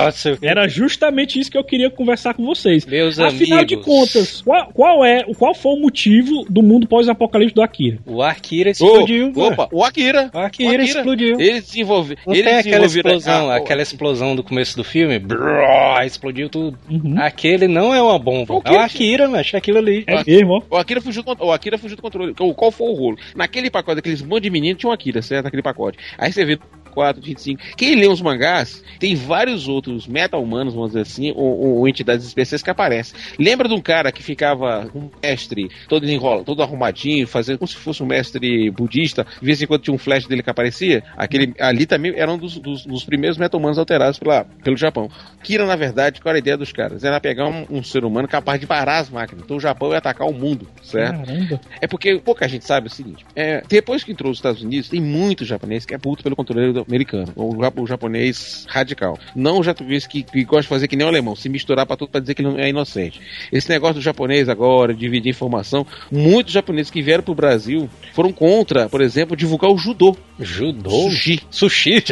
Nossa, Era justamente isso que eu queria conversar com vocês. meus Afinal amigos. de contas, qual, qual é, qual foi o motivo do mundo pós-apocalíptico do Akira? O Akira explodiu. mano. opa, o Akira. O Akira explodiu. Ele desenvolveu. Ele tem aquela desenvolveram- explosão, Ah, aquela explosão do começo do filme? Brrr, explodiu tudo. Uhum. Aquele não é uma bomba. O É o? Akira, mas é aquilo ali. É mesmo. O Akira fugiu do, o Akira fugiu do controle. Qual qual foi o rolo? Naquele pacote, aqueles monte de menino tinha um Akira, certo? Naquele pacote. Aí você vê 4, 25. Quem lê os mangás, tem vários outros meta-humanos, vamos dizer assim, ou, ou entidades especiais que aparecem. Lembra de um cara que ficava um mestre, todo enrola, todo arrumadinho, fazendo como se fosse um mestre budista, de vez em quando tinha um flash dele que aparecia? Aquele, ali também era um dos, dos- dos primeiros meta-humanos alterados pela, pelo Japão. Kira, na verdade, qual era a ideia dos caras? Era pegar um, um ser humano capaz de parar as máquinas. Então o Japão ia atacar o mundo, certo? Caramba. É porque pouca gente sabe o seguinte: é, depois que entrou os Estados Unidos, tem muito japonês que é puto pelo controle do- americano, o, jap- o japonês radical. Não o japonês que, que gosta de fazer que nem o alemão, se misturar pra tudo pra dizer que ele não é inocente. Esse negócio do japonês agora, dividir informação, muitos japoneses que vieram pro Brasil foram contra, por exemplo, divulgar o judô. Judô? Sushi. Sushi?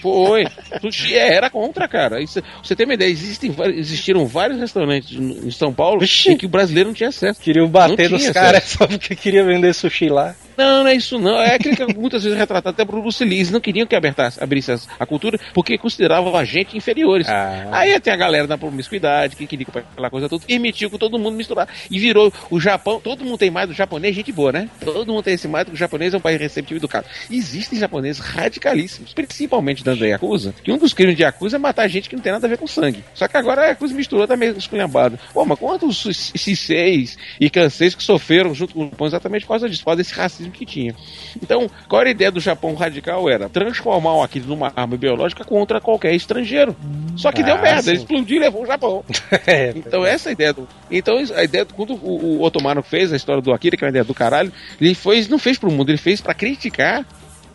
Foi. Sushi é, era contra, cara. Isso, você tem uma ideia, existem, existiram vários restaurantes em São Paulo em que o brasileiro não tinha acesso. Queriam bater nos caras só porque queria vender sushi lá. Não, não é isso não. É aquele que muitas vezes é retratado até por Bruce Lee. Eles não queriam que abertasse, abrisse a cultura porque consideravam a gente inferiores. Ah. Aí tem a galera da promiscuidade que queria que aquela coisa toda, permitiu que todo mundo misturar. E virou o Japão, todo mundo tem mais do japonês, gente boa, né? Todo mundo tem esse mais do que o japonês é um país receptivo e educado. Existem japoneses radicalíssimos, principalmente da Yakuza, que um dos crimes de Yakuza é matar gente que não tem nada a ver com sangue. Só que agora a Yakuza misturou, tá meio esculhambado. Pô, mas quantos Ciseis e Kanseis que sofreram junto com o Japão exatamente por causa disso, por causa desse racismo que tinha. Então, qual era a ideia do Japão radical? Era transformar o Akira numa arma biológica contra qualquer estrangeiro. Só que deu Ah, merda, sim. ele explodiu e levou o Japão. (laughs) É, Então essa é a ideia do. Então a ideia do quando o, o Otomano fez a história do Akira, que é uma ideia do caralho, ele fez, não fez pro mundo, ele fez pra criticar.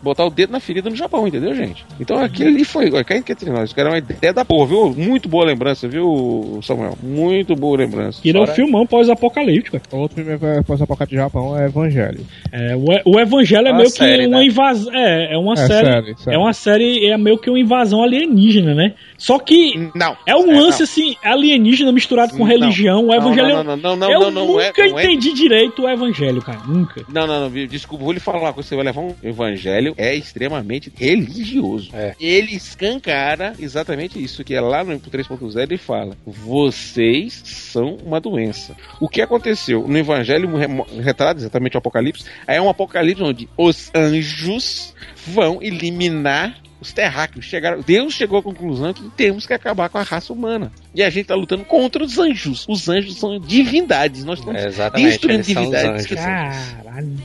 Botar o dedo na ferida no Japão, entendeu, gente? Então aquilo ali foi. Olha, Quem que é entre nós? Isso era uma ideia da porra, viu? Muito boa lembrança, viu, Samuel? Muito boa lembrança. É um Fora- filmão pós-apocalíptico. Outro filme que pós apocalipse do Japão é Evangelho. É, o, o Evangelho é Uma meio série, que uma né? invasão. É, é uma É série, série, série. É uma série, é meio que uma invasão alienígena, né? Só que Não. é um É, lance não. assim, alienígena misturado com Não. religião. O Não, Evangelho. não, não, não, não, eu não, não, não é- nunca não é- entendi direito o Evangelho, cara. Nunca. Não, não, não, viu? desculpa, vou lhe falar uma coisa. Você vai levar um evangelho, é extremamente religioso. É. Ele escancara exatamente isso, que é lá no 3.0 ele fala: vocês são uma doença. O que aconteceu? No Evangelho re- retrata exatamente o Apocalipse. Aí é um Apocalipse onde os anjos vão eliminar os terráqueos. Chegaram, Deus chegou à conclusão que temos que acabar com a raça humana. E a gente tá lutando contra os anjos. Os anjos são divindades. Nós estamos É, destruindo divindades. Caralho.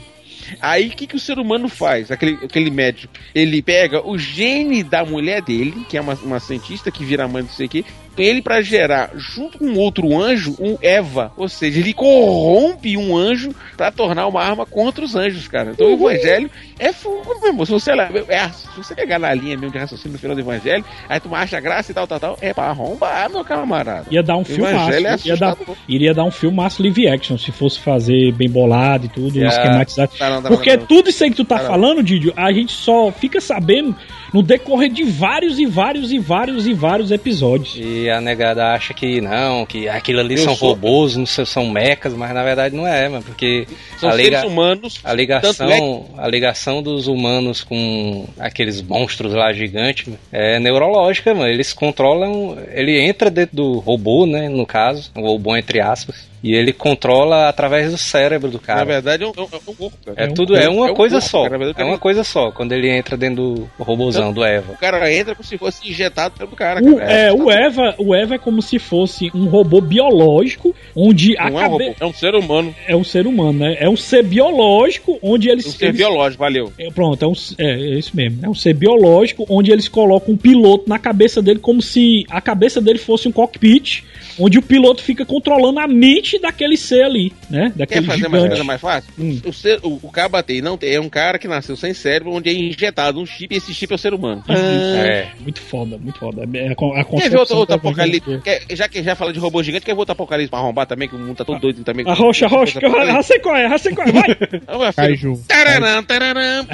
Aí o que, que o ser humano faz? Aquele, aquele médico, ele pega o gene da mulher dele, que é uma, uma cientista que vira mãe, não sei o quê, ele para gerar, junto com outro anjo, um Eva. Ou seja, ele corrompe um anjo para tornar uma arma contra os anjos, cara. Então o evangelho é fogo, meu irmão. Se você, é, se você pegar na linha mesmo de raciocínio no final do evangelho, aí tu acha graça e tal, tal, tal, é pra arrombar, meu camarada. Ia dar um evangelho é ia dar, iria dar um filmaço live action se fosse fazer bem bolado e tudo, Yeah. esquematizado. Tá, não, tá, Porque não, não. tudo isso aí que tu tá Tá, falando, Didio, a gente só fica sabendo no decorrer de vários e vários e vários e vários episódios. E a negada acha que não, que aquilo ali Eu são sou- robôs, não sei, são mecas, mas na verdade não é, mano, porque São a, seres liga, humanos. a ligação, é a ligação dos humanos com aqueles monstros lá gigantes mano, é neurológica, mano. Eles controlam, ele entra dentro do robô, né, no caso, o robô entre aspas, e ele controla através do cérebro do Na cara. verdade, é um, é um- é corpo, cara. É, É um tudo, é uma é um coisa corpo, só. cara, na verdade, É uma coisa só, quando ele entra dentro do robôzão, do Eva. O cara entra como se fosse injetado pelo cara. O, cara. é, o, Eva, o Eva é como se fosse um robô biológico, onde a Não é um cabe- robô, é um ser humano. é um ser humano, né? É um ser biológico, onde eles. Um ser eles- biológico, valeu. É, pronto, é, um, é, é isso mesmo. É um ser biológico onde eles colocam um piloto na cabeça dele como se a cabeça dele fosse um cockpit, onde o piloto fica controlando a mente daquele ser ali, né? Quer Daquele fazer uma gigante. coisa mais fácil? Hum. O, ser, o, o Kabatei não tem, é um cara que nasceu sem cérebro, onde é injetado um chip e esse chip é o ser humano. É. Muito foda, muito foda. É a, con- a Quer ver outro, outro apocalipse? Quer- já que já fala de robô gigante, quer ver outro apocalipse pra arrombar também? Que o mundo tá todo doido também. A rocha, a rocha, que eu já sei qual é, já sei qual é, vai! Ah, filho. Kaiju. Tararam, tararam, (laughs)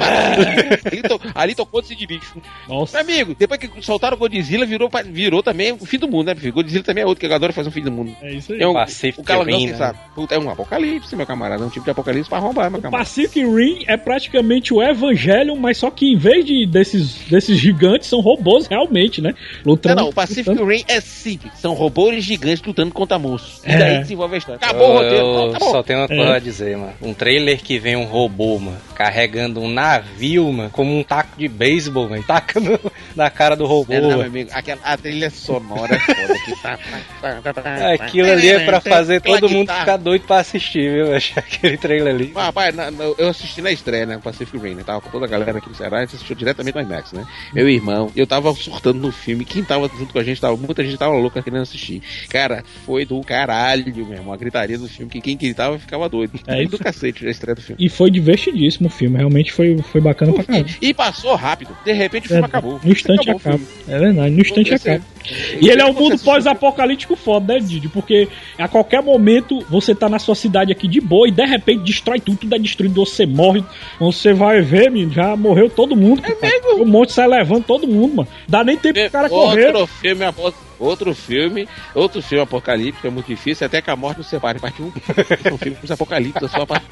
ali, to, ali tocou desse de bicho. Nossa. Meu amigo, depois que soltaram o Godzilla, virou, virou também o fim do mundo, né? Godzilla também é outro que adora fazer um fim do mundo. É isso aí. É um, o calangão, Rim, você né? Puta, É um apocalipse, meu camarada. É um tipo de apocalipse pra arrombar, meu O camarada. Pacific Rim é praticamente o Evangelion, mas só que em vez de desses, desses gigantes, são robôs realmente, né? Não, Lutando. não, o Pacific lutando- Rim é simples. São robôs gigantes lutando contra monstros. E É. daí desenvolve a história. Acabou o Eu- roteiro. eu Não, acabou. só tenho uma coisa É. a dizer, mano. Um trailer que vem um robô, mano, carregando um navio, mano, como um taco de beisebol, mano, tacando (laughs) na cara do robô. É, não, meu amigo, aquela, a trilha sonora é foda. Que tá, tá, tá, tá, Aquilo ali é pra fazer todo mundo ficar doido pra assistir, viu? (laughs) Aquele trailer ali. Mas, Rapaz, na- na- eu assisti na estreia, né? Pacific Rim, né? Tava com toda a galera aqui no Ceará, a gente assistiu diretamente no IMAX, né? Meu irmão, eu tava surtando no filme, quem tava junto com a gente, tava, muita gente tava louca querendo assistir. Cara, foi do caralho, meu irmão, a gritaria do filme, que quem gritava ficava doido. É do cacete a estreia do filme. E foi divertidíssimo o filme, realmente foi, foi bacana pra caramba. E passou rápido, de repente o filme É, acabou. No instante Acabou acaba. É verdade, no instante acaba. E ele é um mundo pós-apocalíptico foda, né, Didi? Porque a qualquer momento você tá na sua cidade aqui de boa e de repente destrói tudo, tudo é destruído, você morre. Você vai ver, menino, já morreu todo mundo. É mesmo? O monte sai levando todo mundo, mano. Dá nem tempo pro cara correr. Outro filme, outro filme, outro filme apocalíptico é muito difícil, até que a morte nos separe, (laughs) parte 1. São filmes apocalípticos, só a parte.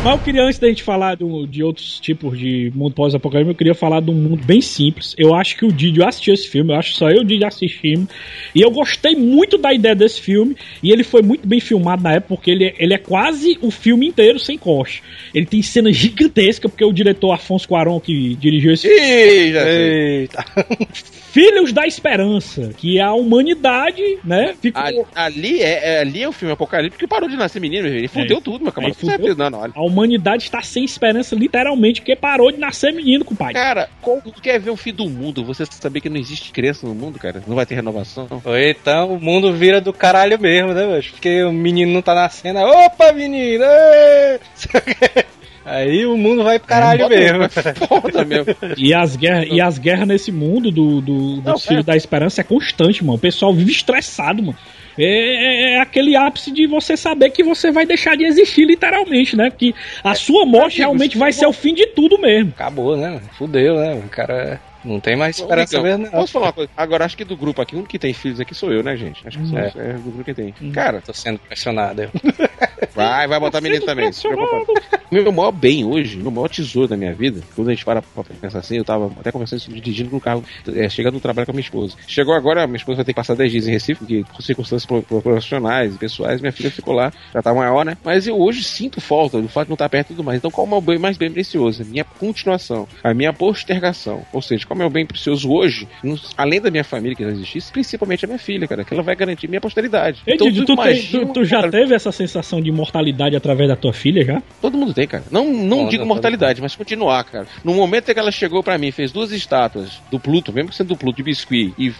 Mas eu queria, antes da gente falar do- de outros tipos de mundo pós-apocalíptico, eu queria falar de um mundo bem simples. Eu acho que o Didi assistiu esse filme, eu acho que só eu e o Didi assistimos. E eu gostei muito da ideia desse filme. E ele foi muito bem filmado na época, porque ele, é- ele é quase o filme inteiro sem corte. Ele tem cena (laughs) gigantesca, porque o diretor Afonso Cuarón, que dirigiu esse. Eita. (laughs) Filhos da Esperança, que é a humanidade, né? Ficou. Ali, ali é, é- ali é o filme apocalíptico que parou de nascer menino. Ele fudeu tudo, meu camarada. Fudeu. Certeza, Não, não, olha. A humanidade está sem esperança, literalmente, porque parou de nascer menino, compadre. Cara, como tu quer ver o fim do mundo? Você saber que não existe criança no mundo, cara? Não vai ter renovação? Então o mundo vira do caralho mesmo, né, velho? Porque o menino não tá nascendo. Opa, menino! (laughs) Aí o mundo vai pro caralho Bota- mesmo. (laughs) Foda mesmo. E as guerras, e as guerras nesse mundo do, do, filhos é. da esperança é constante, mano. O pessoal vive estressado, mano. É, é- é aquele ápice de você saber que você vai deixar de existir, literalmente, né? Que a sua morte realmente vai ser o fim de tudo mesmo. Acabou, né? Fudeu, né? O cara Não tem mais esperança Miguel, mesmo, não. Posso falar uma coisa? Agora, acho que do grupo aqui, o único que tem filhos aqui sou eu, né, gente? Acho que sou, É. é. do grupo que tem. Cara, Tô sendo pressionado. eu. (laughs) vai, vai botar menino também. não se preocupa. Meu maior bem hoje, meu maior tesouro da minha vida, quando a gente para pra pensar assim, eu tava até conversando isso, dirigindo no carro, é, chegando no trabalho com a minha esposa. Chegou agora, minha esposa vai ter que passar 10 dias em Recife, porque por circunstâncias pro- pro- profissionais e pessoais, minha filha ficou lá, já tá maior, né? Mas eu hoje sinto falta do fato de não estar perto e tudo mais. Então, qual é o meu bem mais bem precioso? A minha continuação, a minha postergação. Ou seja, qual é o meu bem precioso hoje, no- além da minha família que não existisse, principalmente a minha filha, cara, que ela vai garantir minha posteridade. Ei, Didi, tu, tem- imagina- tu- tu já teve essa sensação de imortalidade através da tua filha já? Todo mundo tem, cara. Não, não digo mortalidade, mas continuar, cara. No momento em que ela chegou pra mim, fez duas estátuas do Pluto, mesmo que sendo do Pluto, de biscuit, e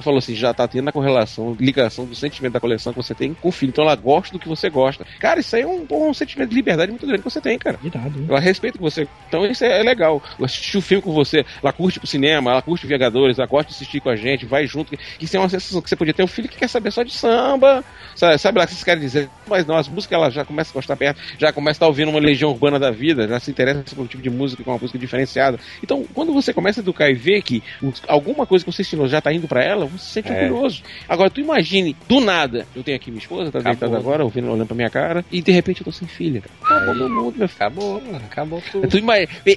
falou assim, já tá tendo a correlação, ligação do sentimento da coleção que você tem com o filho. Então ela gosta do que você gosta. Cara, isso aí é um, um sentimento de liberdade muito grande que você tem, cara. Irado. Ela respeita que você. Então isso é, é legal. Assistir o filme com você, ela curte pro cinema, ela curte Vingadores, ela gosta de assistir com a gente, vai junto. Isso é uma sensação que você podia ter um filho que quer saber só de samba. Sabe, sabe lá o que vocês querem dizer? Mas não, as músicas ela já começa a gostar perto, já começa a estar ouvindo uma legião urbana da vida, já se interessa por um tipo de música com uma música diferenciada. Então, quando você começa a educar e ver que alguma coisa que você ensinou já tá indo pra ela, você se sente É. orgulhoso. Agora, tu imagine, do nada, eu tenho aqui minha esposa, tá Acabou. deitada agora, ouvindo, olhando pra minha cara, e de repente eu tô sem filha. Acabou Aí. meu mundo, meu filho. Acabou, acabou tudo. Tu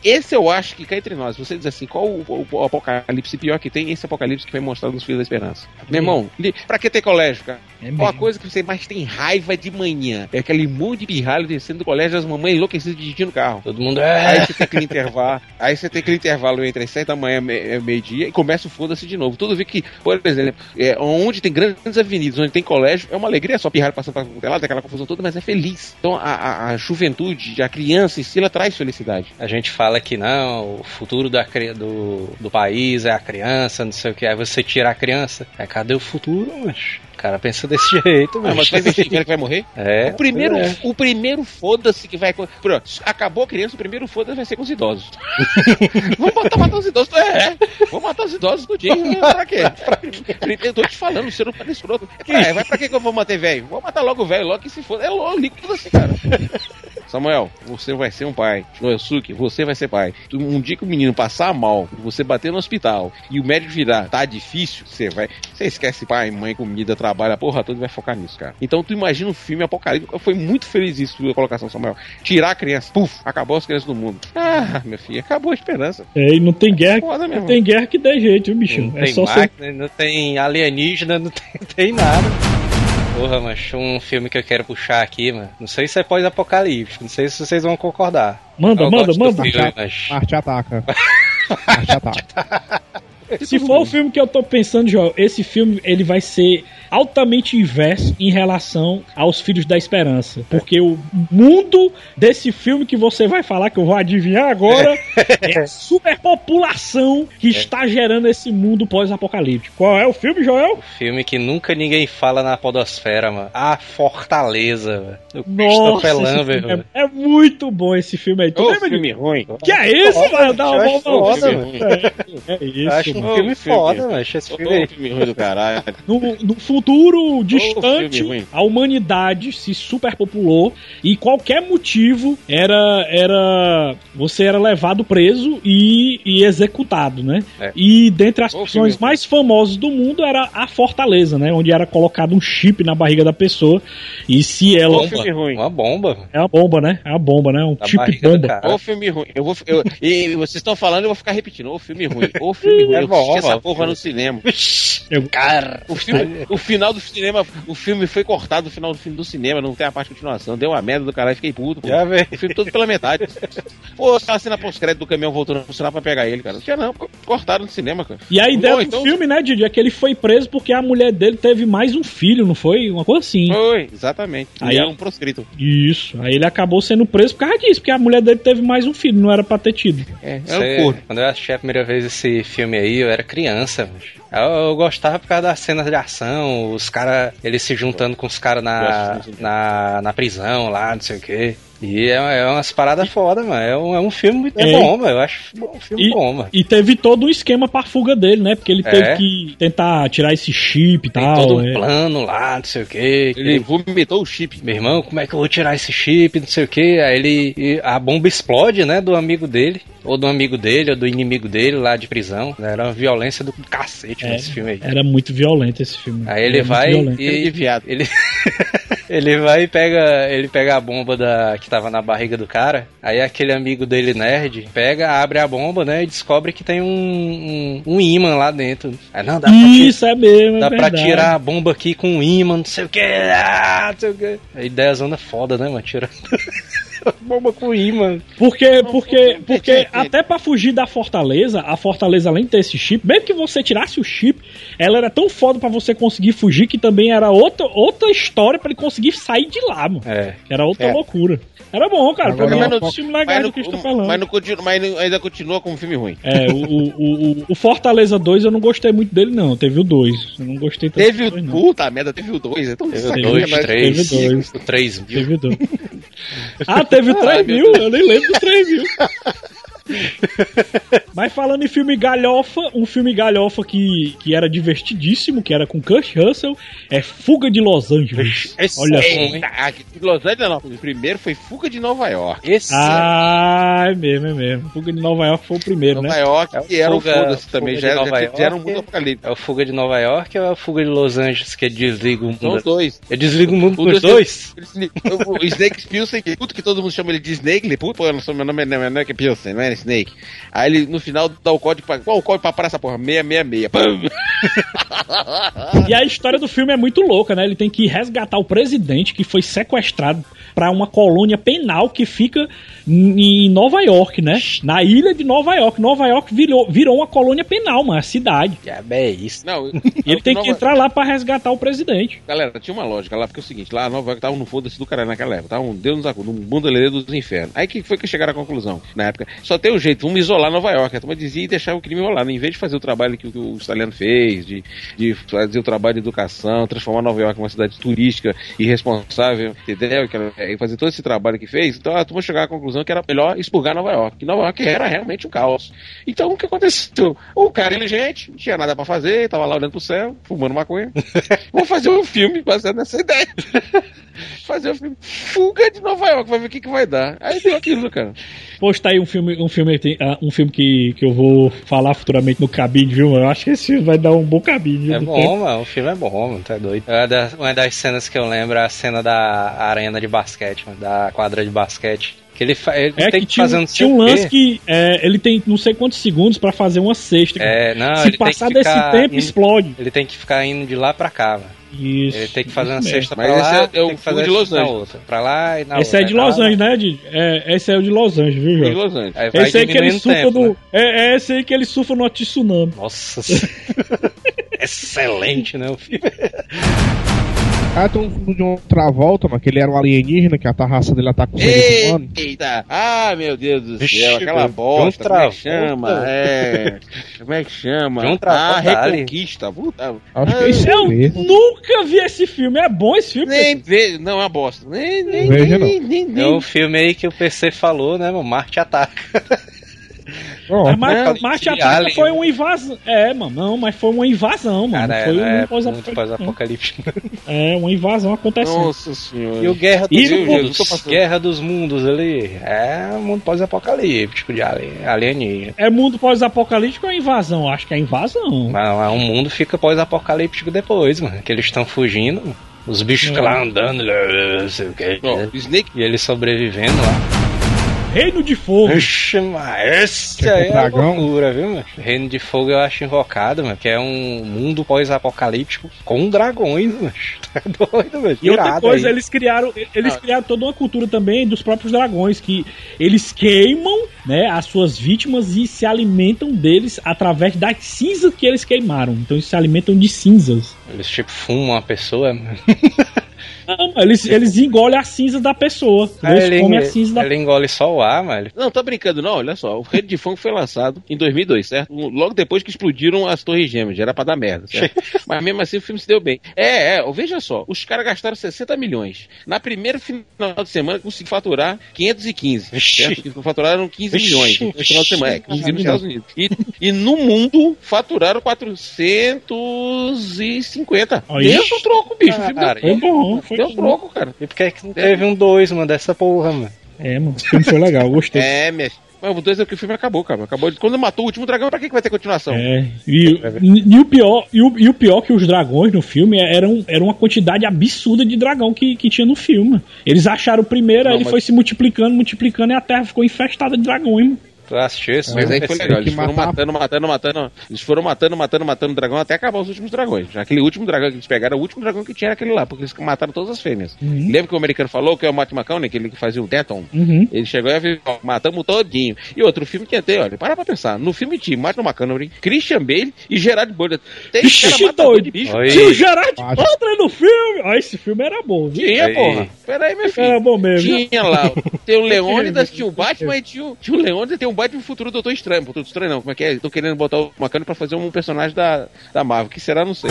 Esse eu acho que cá entre nós, você diz assim, qual o, o- o apocalipse pior que tem? Esse apocalipse que foi mostrado nos Filhos da Esperança. Meu irmão, pra que ter colégio, cara? É Qual a mesmo. coisa que você mais tem raiva de manhã? É aquele monte de pirralho descendo do colégio, as mamães enlouquecidas dirigindo o carro. Todo mundo Aí é. você tem aquele intervalo, aí você tem aquele intervalo entre as 7 da manhã e e meio-dia e começa o foda-se de novo. Tudo vê que, por exemplo, é, onde tem grandes avenidas, onde tem colégio, é uma alegria, é só pirralho passando pra lá, tem aquela confusão toda, mas é feliz. Então a, a, juventude, a criança em si, ela traz felicidade. A gente fala que não, o futuro da, do, do país é a criança, não sei o que. Aí você tira a criança. Aí cadê o futuro, mas cara pensa desse (laughs) jeito, Ah, mano. mas vai investir que vai morrer? É. O primeiro, é. o primeiro foda-se que vai. Pronto, acabou a criança, o primeiro foda-se vai ser com os idosos. (laughs) Vamos botar, matar os idosos. É, vamos matar os idosos do dia. Pra quê? Pra quê? Eu tô te falando, o ser humano é escroto. É vai pra que eu vou matar velho? Vou matar logo o velho, logo que se foda. É logo, tudo assim, cara. Samuel, você vai ser um pai. Noelsuke, você vai ser pai. Um dia que o menino passar mal, você bater no hospital e o médico virar, tá difícil, você vai. Você esquece pai, mãe, comida, trabalho, a porra toda e vai focar nisso, cara. Então tu imagina um filme apocalíptico. Foi muito feliz isso, a colocação, Samuel. Tirar a criança, puf, acabou as crianças do mundo. Ah, meu filho, acabou a esperança. É, e não tem guerra, Foda, meu não tem guerra que dê jeito, viu, bicho? Não É tem só ser. máquina, não tem alienígena, não tem, (laughs) tem nada. Porra, mas um filme que eu quero puxar aqui, mano. Não sei se é pós-apocalíptico, não sei se vocês vão concordar. Manda, Eu manda, manda. filme, mas- Marte ataca. Marte ataca. Se for o filme que eu tô pensando, João, esse filme ele vai ser altamente inverso em relação aos Filhos da Esperança. Porque o mundo desse filme que você vai falar, que eu vou adivinhar agora, (laughs) é a superpopulação que está gerando esse mundo pós-apocalíptico. Qual é o filme, Joel? Filme que nunca ninguém fala na podosfera, mano. A Fortaleza, velho. Nossa, Lambert, filme velho. é, é muito bom esse filme aí. Tu Ô, lembra de... filme ruim. Que é isso, mano? Dá uma volta. filme. É isso, um filme Ô, filme. foda, mano. Esse filme aí. filme ruim do caralho. (laughs) No, no futuro distante, ruim. a humanidade se superpopulou e qualquer motivo era era você era levado preso e, e executado, né? É. E dentre as filme. mais famosas do mundo era a Fortaleza, né? Onde era colocado um chip na barriga da pessoa e se ela Ô, filme ruim. Uma bomba, é uma bomba, né? É uma bomba, né? Um Na chip bomba. cara. Ô filme ruim. Eu vou, eu, e vocês estão falando, eu vou ficar repetindo. Ô filme ruim. Ô filme (laughs) ruim. Eu essa porra no cinema. Eu- Cara, O, filme, o final do cinema, o filme foi cortado no final do filme do cinema, não tem a parte de continuação. Deu uma merda do caralho, fiquei puto. Pô. já vê. O filme todo pela metade. Pô, aquela cena pós-crédito do caminhão voltando a funcionar pra pegar ele, cara. Não tinha não, co- cortaram no cinema, cara. E a ideia Bom, do então- filme, né, Didi, é que ele foi preso porque a mulher dele teve mais um filho, não foi? Uma coisa assim. Foi, exatamente. Aí é um proscrito. Isso. Aí ele acabou sendo preso por causa disso, porque a mulher dele teve mais um filho, não era pra ter tido. É, é um corno. quando eu assisti a primeira vez esse filme aí, eu era criança, mas eu, eu gostava por causa das cenas de ação, os caras, eles se juntando com os caras na, na, na prisão lá, não sei o quê. E é, é umas paradas foda, mano. É um, é um filme muito é bom, mano. Eu acho um filme E, bom, mano. e teve todo um esquema pra fuga dele, né? Porque ele É. teve que tentar tirar esse chip e Tem tal. todo um é. plano lá, não sei o quê. que Ele vomitou o chip. Meu irmão, como é que eu vou tirar esse chip, não sei o que. Aí ele. e a bomba explode, né? Do amigo dele. Ou do amigo dele, ou do inimigo dele lá de prisão. Era uma violência do cacete É, nesse filme aí. Era muito violento esse filme. Aí ele Era vai e. Viado. Ele. (laughs) ele vai e pega. Ele pega a bomba da, que tava na barriga do cara. Aí aquele amigo dele, nerd, pega, abre a bomba, né? E descobre que tem um, um, um imã lá dentro. Aí não, dá pra tirar. Isso é mesmo, é Dá pra verdade. tirar a bomba aqui com um imã, não sei o que, ah, não sei o que. A ideia zona foda, né, mano? Tira a (laughs) bomba com imã. Porque, porque, porque até pra fugir da fortaleza, a fortaleza além de ter esse chip, mesmo que você tirasse o chip, ela era tão foda pra você conseguir fugir que também era outra, outra história pra ele conseguir sair de lá, mano. É. Era outra É. loucura. Era bom, cara. Agora, Foi um mas dos não- filmes legais do Christopher Nolan. mas, não continua, mas ainda continua como um filme ruim. É, o, o, o, o Fortaleza 2 eu não gostei muito dele, não. Teve o 2. Eu não gostei tanto Teve o. dois. Puta merda, teve o 2. É tão Teve o sacanagem, 2, mas- 3, Teve dois. o 3 mil. Teve o 2. (laughs) Ah, teve o 3 Ai, meu mil? Eu nem lembro do 3 mil. (laughs) (laughs) Mas falando em filme galhofa, um filme galhofa que, que era divertidíssimo, que era com Kurt Russell, é Fuga de Los Angeles. Esse Olha é só. Eita, aqui de Los Angeles não. O primeiro foi Fuga de Nova York. Esse Ah, é mesmo, é mesmo. Fuga de Nova York foi o primeiro, Nova né? York, É que era o Fuga- foda-se também. Já, de era- Nova já, já era um York. mundo apocalipse. é o Fuga de Nova York ou é o Fuga de Los Angeles que desliga o São mundo? os dois. Eu desligo o mundo os dois- dois? O Snake Pilsen, que puto que todo mundo chama ele de Snake, ele, puto, pô, eu não sou, meu nome é, não é, não é que é Pilsen, não é Snake. Aí ele no final dá o código pra. Qual o código pra parar essa porra? 666. Pam! E a história do filme é muito louca, né? Ele tem que resgatar o presidente que foi sequestrado pra uma colônia penal que fica em Nova York, né? Na ilha de Nova York. Nova York virou, virou uma colônia penal, mano, a cidade. É isso. Não, (laughs) E ele tem que entrar lá pra resgatar o presidente. Galera, tinha uma lógica lá, porque é o seguinte, lá Nova York tava no foda-se do caralho naquela época, tava um Deus nos acuda, um bundeleiro dos infernos. Aí que foi que chegaram à conclusão, na época, só tem um jeito, vamos isolar Nova York, a turma dizia e deixar o crime rolar, né? em vez de fazer o trabalho que, o- que o italiano fez, de, de fazer o trabalho de educação, transformar Nova York em uma cidade turística e responsável, entendeu? Ela- E fazer todo esse trabalho que fez, então a turma chegou à conclusão que era melhor expurgar Nova York, que Nova York era realmente um caos. Então o que aconteceu? O cara inteligente, não tinha nada pra fazer, tava lá olhando pro céu, fumando maconha. (laughs) Vou fazer um filme baseado nessa ideia. Fazer um filme Fuga de Nova York, vai ver o que, que vai dar. Aí deu aquilo, cara. Tá aí um filme, um filme, tem- ah, um filme que, que eu vou falar futuramente no cabine, viu? mano? Eu acho que esse filme vai dar um bom cabine. viu? É bom, mano. O filme é bom, mano. Tá doido. Uma das, uma das cenas que eu lembro é a cena da arena de basquete, mano, da quadra de basquete. Que ele, fa- ele É tem que que, tinha, fazer um- tinha um lance que é, ele tem não sei quantos segundos pra fazer uma cesta. É, não, Se ele tem passar desse tempo, indo- explode. Ele tem que ficar indo de lá pra cá, mano. Isso. Ele tem que fazer uma mesmo. cesta Mas pra esse lá, é- é o fazer de Los Angeles. outra. Pra lá e na Esse é outra. de Pra Los Angeles, né, Ed? É, esse é o de Los Angeles, viu, Em Jorge? Los Angeles. Aí vai Esse aí que ele surfa tempo, no. né? É, é esse aí que ele surfa no tsunami. Nossa (laughs) Excelente, né? O filme. (laughs) Ah, tem um filme de uma Travolta, mano, que ele era um alienígena, que a raça dele ataca os seres humanos. Eita! Ah, meu Deus do Vixe, céu, aquela John bosta. Como é que chama? É. Como é que chama? John ah, Travolta, ali. Reconquista. Puta. Acho que é isso Eu mesmo. nunca vi esse filme. É bom esse filme? Nem vê. Não, é uma bosta. Nem, nem, Veja nem, nem, nem, É o filme aí que o PC falou, né, mano? Marte ataca. (laughs) Ó, Mas Mar- Não, Marte Ataca foi né? uma invasão. É, mano, não, mas foi uma invasão, mano. Cara, foi é, um é pós- muito pós-apocalíptico. É, uma invasão acontecendo. Nossa senhora. E o Guerra dos E Mundos. Guerra dos Mundos ali. É um mundo pós-apocalíptico de alien, alienígena. É mundo pós-apocalíptico ou é invasão? Acho que é invasão. Mas mas o mundo fica pós-apocalíptico depois, mano. Que eles estão fugindo. Os bichos ficam lá andando, não sei o que. O Snake E eles sobrevivendo lá. Reino de Fogo. Oxe, mas aí é dragão. loucura, viu, mano? Reino de Fogo eu acho invocado, mano. Que é um mundo pós-apocalíptico com dragões, mano. (laughs) Tá doido, mano. E outra coisa, aí. eles criaram, eles Ah. criaram toda uma cultura também dos próprios dragões, que eles queimam, né, as suas vítimas e se alimentam deles através das cinzas que eles queimaram. Então eles se alimentam de cinzas. Eles tipo fumam a pessoa, mano. (laughs) Não, eles, eles engolem a cinza da pessoa. Eles ele, comem a cinza da ele engole só o ar, ele Não, tô brincando, não. Olha só. O Rede de Fogo foi lançado em 2002, certo? Logo depois que explodiram as Torres Gêmeas. Já era pra dar merda, certo? (laughs) Mas mesmo assim o filme se deu bem. É, é. Veja só. Os caras gastaram 60 milhões. Na primeira final de semana conseguiram faturar 515. Vixe. Certo? Que Faturaram 15 Vixe. milhões no final de semana. É, 15 nos. Estados Unidos. E, e no mundo faturaram 450. Aí. Deu um troco, bicho. O filme Cara, deu, Foi bom, foi deu troco, cara. E por que, que não teve um 2, mano, dessa porra, mano? É, mano, o filme foi legal, gostei. É, minha. Mas o dois é porque o filme acabou, cara. Acabou. Quando matou o último dragão, pra que, que vai ter continuação? É, e, e o pior, e o, e o pior que os dragões no filme eram, eram uma quantidade absurda de dragão que, que tinha no filme. Eles acharam o primeiro, aí ele mas- foi se multiplicando, multiplicando e a terra ficou infestada de dragões. mano. Assistiu esse? Mas aí foi legal, que eles foram matar- matando, matando, matando. Eles foram matando, matando, matando o dragão até acabar os últimos dragões. Aquele último dragão que eles pegaram, o último dragão que tinha era aquele lá, porque eles mataram todas as fêmeas. Lembra que o americano falou que é o Matt McConaughey, aquele que fazia o Deton? Uhum. Ele chegou e avisou, ó, matamos todinho. E outro filme tinha até, olha, para pra pensar. No filme tinha Matt McConaughey, Christian Bale e Gerard Butler. Tem Ixi, cara matador doido. de bicho. Oi. Tinha o Gerard Butler no filme! Ah, esse filme era bom, viu? Tinha, Aí. porra. Pera aí, meu filho. Era bom mesmo. Tinha lá, tem o (laughs) Leônidas, tinha o Batman e tinha o, tinha o Leônidas e tem o Batman futuro Doutor Estranho. Doutor Estranho não, como é que é? Tô querendo botar o Macano pra fazer um personagem da, da Marvel. que será? Não sei.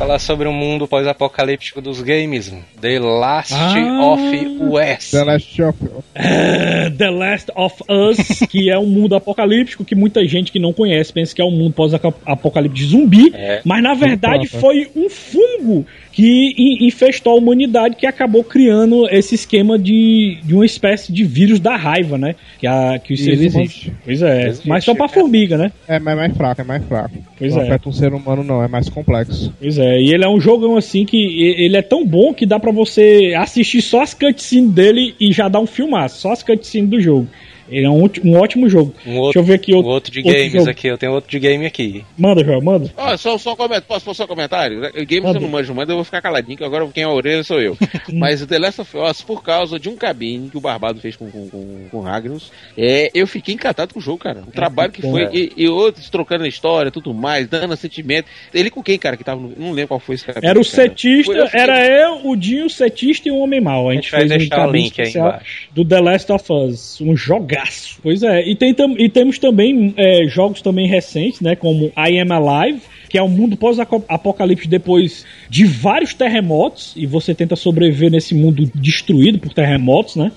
Falar sobre o mundo pós-apocalíptico dos games. The Last Ah. of Us. The Last of É, The Last of Us, que é um mundo apocalíptico que muita gente que não conhece pensa que é um mundo pós-apocalíptico de zumbi, É. mas na verdade próprio. foi um fungo que in- infestou a humanidade que acabou criando esse esquema de, de uma espécie de vírus da raiva, né? Que, a, que os seres humanos- existe. Pois é, Existe, mas só pra é. formiga, né? É, mas é mais fraco, é mais fraco. Pois não é. afeta um ser humano, não, é mais complexo. Pois é, e ele é um jogão assim que ele é tão bom que dá pra você assistir só as cutscenes dele e já dar um filmaço, só as cutscenes do jogo. Ele é um, um ótimo jogo. Um outro, Deixa eu ver aqui um outro, outro de outro games jogo. aqui. Eu tenho outro de game aqui. Manda, Joel, manda. Ó, só, só comentário. Posso, posso só um comentário? Games Manda. eu não manjo, mas eu vou ficar caladinho, que agora quem é a orelha sou eu. (laughs) mas o The Last of Us, por causa de um cabine que o Barbado fez com, com, com, com Ragnos, é, eu fiquei encantado com o jogo, cara. O trabalho que foi, é. e, e outros trocando a história, tudo mais, dando sentimento. Ele com quem, cara, que tava no, Não lembro qual foi esse cara. Era o cara. setista, Foi- eu fiquei- era eu, o Dinho, o setista e o Homem Mal. A A gente, gente vai fez um deixar o cabine link aí embaixo. do The Last of Us, um jogaço. Pois é, e, tem tam- e temos também é, jogos também recentes, né, como I Am Alive, que é um mundo pós-apocalipse depois de vários terremotos, e você tenta sobreviver nesse mundo destruído por terremotos, né?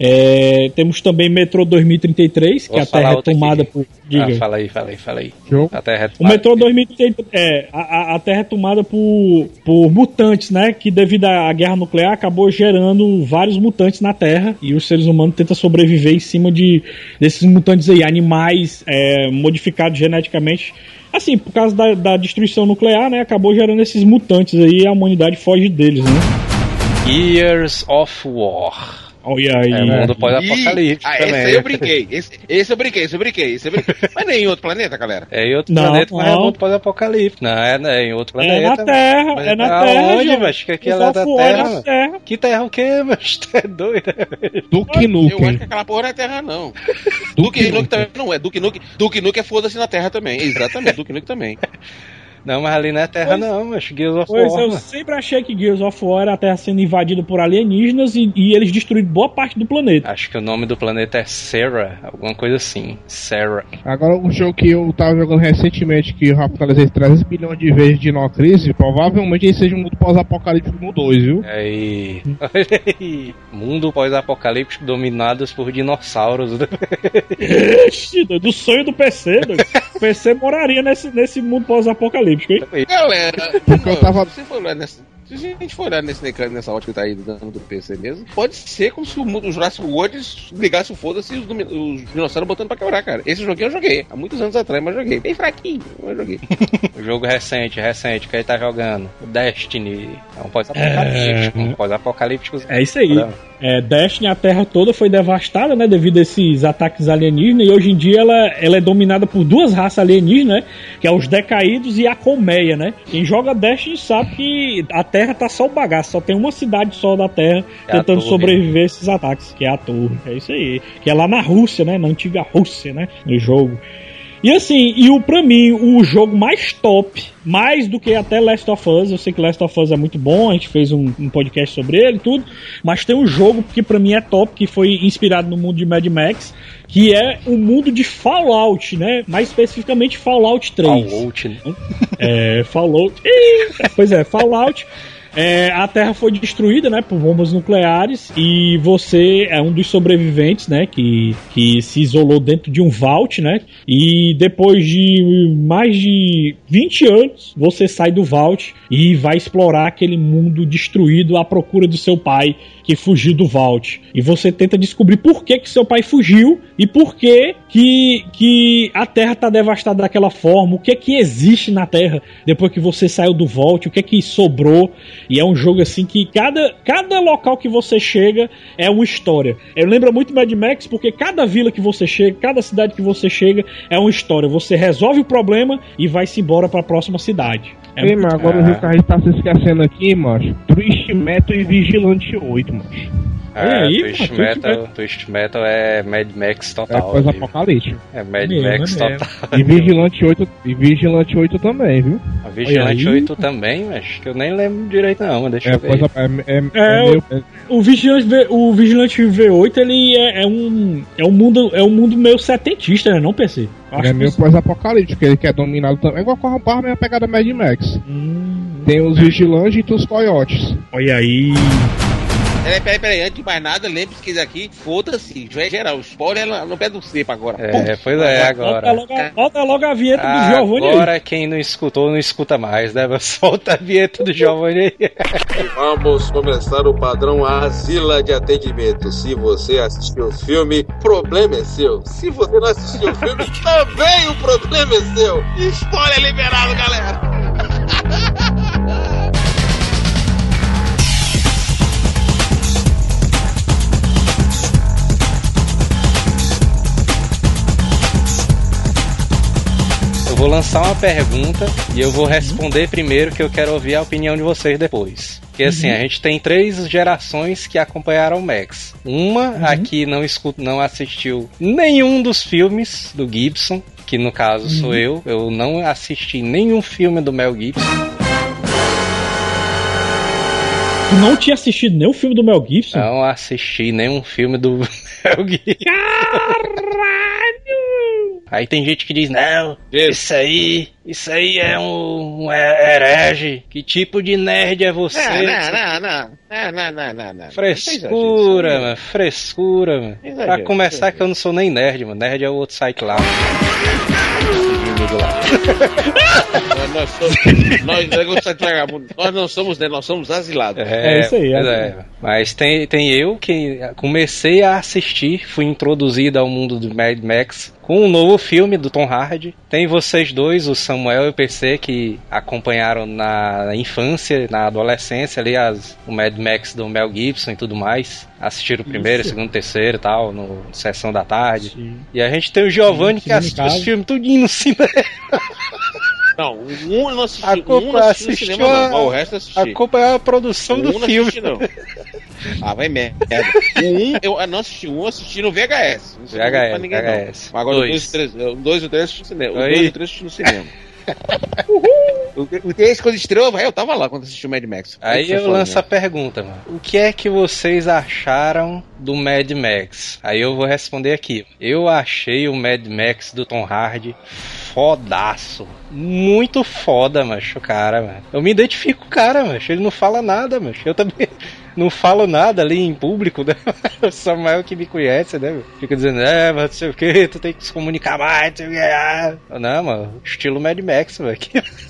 É, temos também Metro 2033, que Vou a Terra é outro aqui. tomada por. Diga. Ah, fala aí, fala aí, fala aí. A Terra O Metrô 2033 é a, a- a Terra é tomada por, por mutantes, né? Que devido à guerra nuclear acabou gerando vários mutantes na Terra e os seres humanos tentam sobreviver em cima de desses mutantes aí, animais é, modificados geneticamente. Assim, por causa da, da destruição nuclear, né? Acabou gerando esses mutantes aí e a humanidade foge deles, né? Years of War. Olha aí. É né? mundo Ih, pós-apocalíptico ah, também. esse aí eu brinquei. Esse, esse eu brinquei, esse eu brinquei, esse eu brinquei. Mas nem em outro planeta, galera. É em outro Não, planeta, mas é não. mundo pós-apocalíptico. Não, é, é em outro planeta. É na Terra, Mas é na Terra. Aonde, mas que aqui O é lá da Terra. Terra. Que terra o quê, mas tu é doido? Duke Eu acho que Nukem. aquela porra não é terra, não. Duke Nuke também não é. Duke Nuke, Duke Nuke é foda-se na terra também. Exatamente, Duke Nuke também. (laughs) Não, mas ali não é terra Pois- não, mas Gears of Pois War. eu mano. sempre achei que Gears of War era a Terra sendo invadida por alienígenas e, e eles destruíram boa parte do planeta. Acho que o nome do planeta é Sarah, alguma coisa assim. Sarah. Agora, um jogo que eu tava jogando recentemente, que eu já finalizei 300 bilhões de vezes de No Crise, provavelmente ele seja um mundo pós-apocalíptico no 2, viu? Aí. (laughs) Olha aí. Mundo pós-apocalíptico dominados por dinossauros. (laughs) Ixi, do sonho do PC, doido. O PC moraria nesse, nesse mundo pós-apocalíptico, hein? Galera, Porque eu tava- se, for olhar nessa, se a gente for olhar nesse, nessa ótica que tá aí dando do PC mesmo, pode ser como se o, mundo- Jurassic World ligasse o foda-se e os, os dinossauros botando pra quebrar, cara. Esse joguinho eu joguei, há muitos anos atrás, mas joguei. Bem fraquinho, mas joguei. O (laughs) jogo recente, recente, que ele tá jogando. O Destiny. É um pós-apocalíptico. Um pós-apocalíptico. É isso aí. É, Destiny, a Terra toda foi devastada, né, devido a esses ataques alienígenas, e hoje em dia ela, ela é dominada por duas raças alienígenas, né, que é os Decaídos e a Colmeia, né. Quem joga Destiny sabe que a Terra tá só o bagaço, só tem uma cidade só da Terra É tentando torre. sobreviver a esses ataques, que é a Torre. É isso aí. Que é lá na Rússia, né, na antiga Rússia, né, no jogo. E assim, e o pra mim, o jogo mais top, mais do que até Last of Us, eu sei que Last of Us é muito bom, a gente fez um, um podcast sobre ele e tudo, mas tem um jogo que pra mim é top, que foi inspirado no mundo de Mad Max, que é o mundo de Fallout, né? Mais especificamente Fallout 3. Fallout, né? É, Fallout. Ih, pois é, Fallout. (laughs) É, a Terra foi destruída, né, por bombas nucleares e você é um dos sobreviventes, né, que, que se isolou dentro de um vault, né, e depois de mais de 20 anos você sai do vault e vai explorar aquele mundo destruído à procura do seu pai que fugiu do vault. E você tenta descobrir por que, que seu pai fugiu e por que, que, que a Terra está devastada daquela forma, o que que existe na Terra depois que você saiu do vault, o que que sobrou. E é um jogo assim que cada, cada local que você chega é uma história. Eu lembro muito Mad Max porque cada vila que você chega, cada cidade que você chega é uma história. Você resolve o problema e vai-se embora para a próxima cidade. É Ei, mas agora o Ricardo tá se esquecendo aqui, macho. Twist Metal e Vigilante 8, macho. Olha É, aí, Twist, mano, Metal, Metal. Twist Metal é Mad Max É total. coisa viu? apocalíptica. É Mad mesmo, Max é total. E Vigilante 8, e Vigilante 8 também, viu? A Vigilante Olha aí. 8 também, mas que eu nem lembro direito não, mas deixa É eu ver. coisa. É, é, é, É, meio- é- O Vigilante, V- o Vigilante V8 ele é, é um é um mundo é um mundo meio setentista, né? Não PC. Eu é meio que- pós-apocalíptico, ele quer dominado também. É igual com a Rampar, mas é a pegada Mad Max. Hum, Tem os vigilantes e tem os coiotes. olha aí. Peraí, peraí, peraí, antes de mais nada, lembre-se que isso aqui, foda-se, já é geral. Spoiler é no pé do cepo agora. É, pois é, agora. logo, a- bota logo a vinheta do Giovanni aí. Agora quem não escutou, não escuta mais, né? (laughs) Solta a vinheta do Giovanni aí. Vamos começar o padrão Asila de atendimento. Se você assistiu o filme, problema é seu. Se você não assistiu o filme, (laughs) também o problema é seu. Spoiler liberado, galera. (laughs) vou lançar uma pergunta e eu vou responder primeiro, que eu quero ouvir a opinião de vocês depois. Porque assim, a gente tem três gerações que acompanharam o Max. Uma aqui não, escuta, não assistiu nenhum dos filmes do Gibson, que no caso sou eu. Eu não assisti nenhum filme do Mel Gibson. Tu não tinha assistido o filme do Mel Gibson? Não assisti nenhum filme do (laughs) Mel Gibson. Caralho! Aí tem gente que diz, não, isso aí, isso aí é um, um herege. Que tipo de nerd é você? É, não, não, não, é, não, não, não, não, não. Frescura, mano, frescura, mano. Exagero, pra começar que eu não sou nem nerd, mano. Nerd é o outro site lá. (laughs) nós, somos, nós, nós, não somos, né? Nós somos asilados. É, é isso aí. É, é. Assim. Mas tem, tem eu que comecei a assistir, fui introduzido ao mundo do Mad Max com um novo filme do Tom Hardy. Tem vocês dois, o Samuel e o PC, que acompanharam na infância, na adolescência ali as, o Mad Max do Mel Gibson e tudo mais. Assistiram o primeiro, Isso. segundo, terceiro e tal, no Sessão da Tarde. Sim. E a gente tem o Giovanni Sim, que assistiu casa. esse filme tudinho no cinema. (laughs) Não, um eu não assisti, A um culpa eu não assisti assistiu cinema, não. a- mas O resto eu assisti. Acompanhar a produção Um do não filme. assisti, não. (laughs) Ah, vai merda. O um eu não assisti, um eu assisti no VHS. Não VHS, pra ninguém, VHS. Não. Agora o Dois. 2 e o 3, o dois e o três assisti no cinema. O. 2 e o 3 eu assisti no cinema. O 3 (laughs) quando estreou, eu tava lá quando assisti o Mad Max. Aí eu lanço né? a pergunta, mano. O que é que vocês acharam do Mad Max? Aí eu vou responder aqui. Eu achei o Mad Max do Tom Hardy fodaço. Muito foda, macho, o cara, mano. Eu me identifico com o cara, macho. Ele não fala nada, macho. Eu também (laughs) não falo nada ali em público, né? (laughs) O Samuel que me conhece, né? Fica dizendo, é, mas não sei o que, tu tem que se comunicar mais, não sei o que. ah. Não, mano, estilo Mad Max, velho.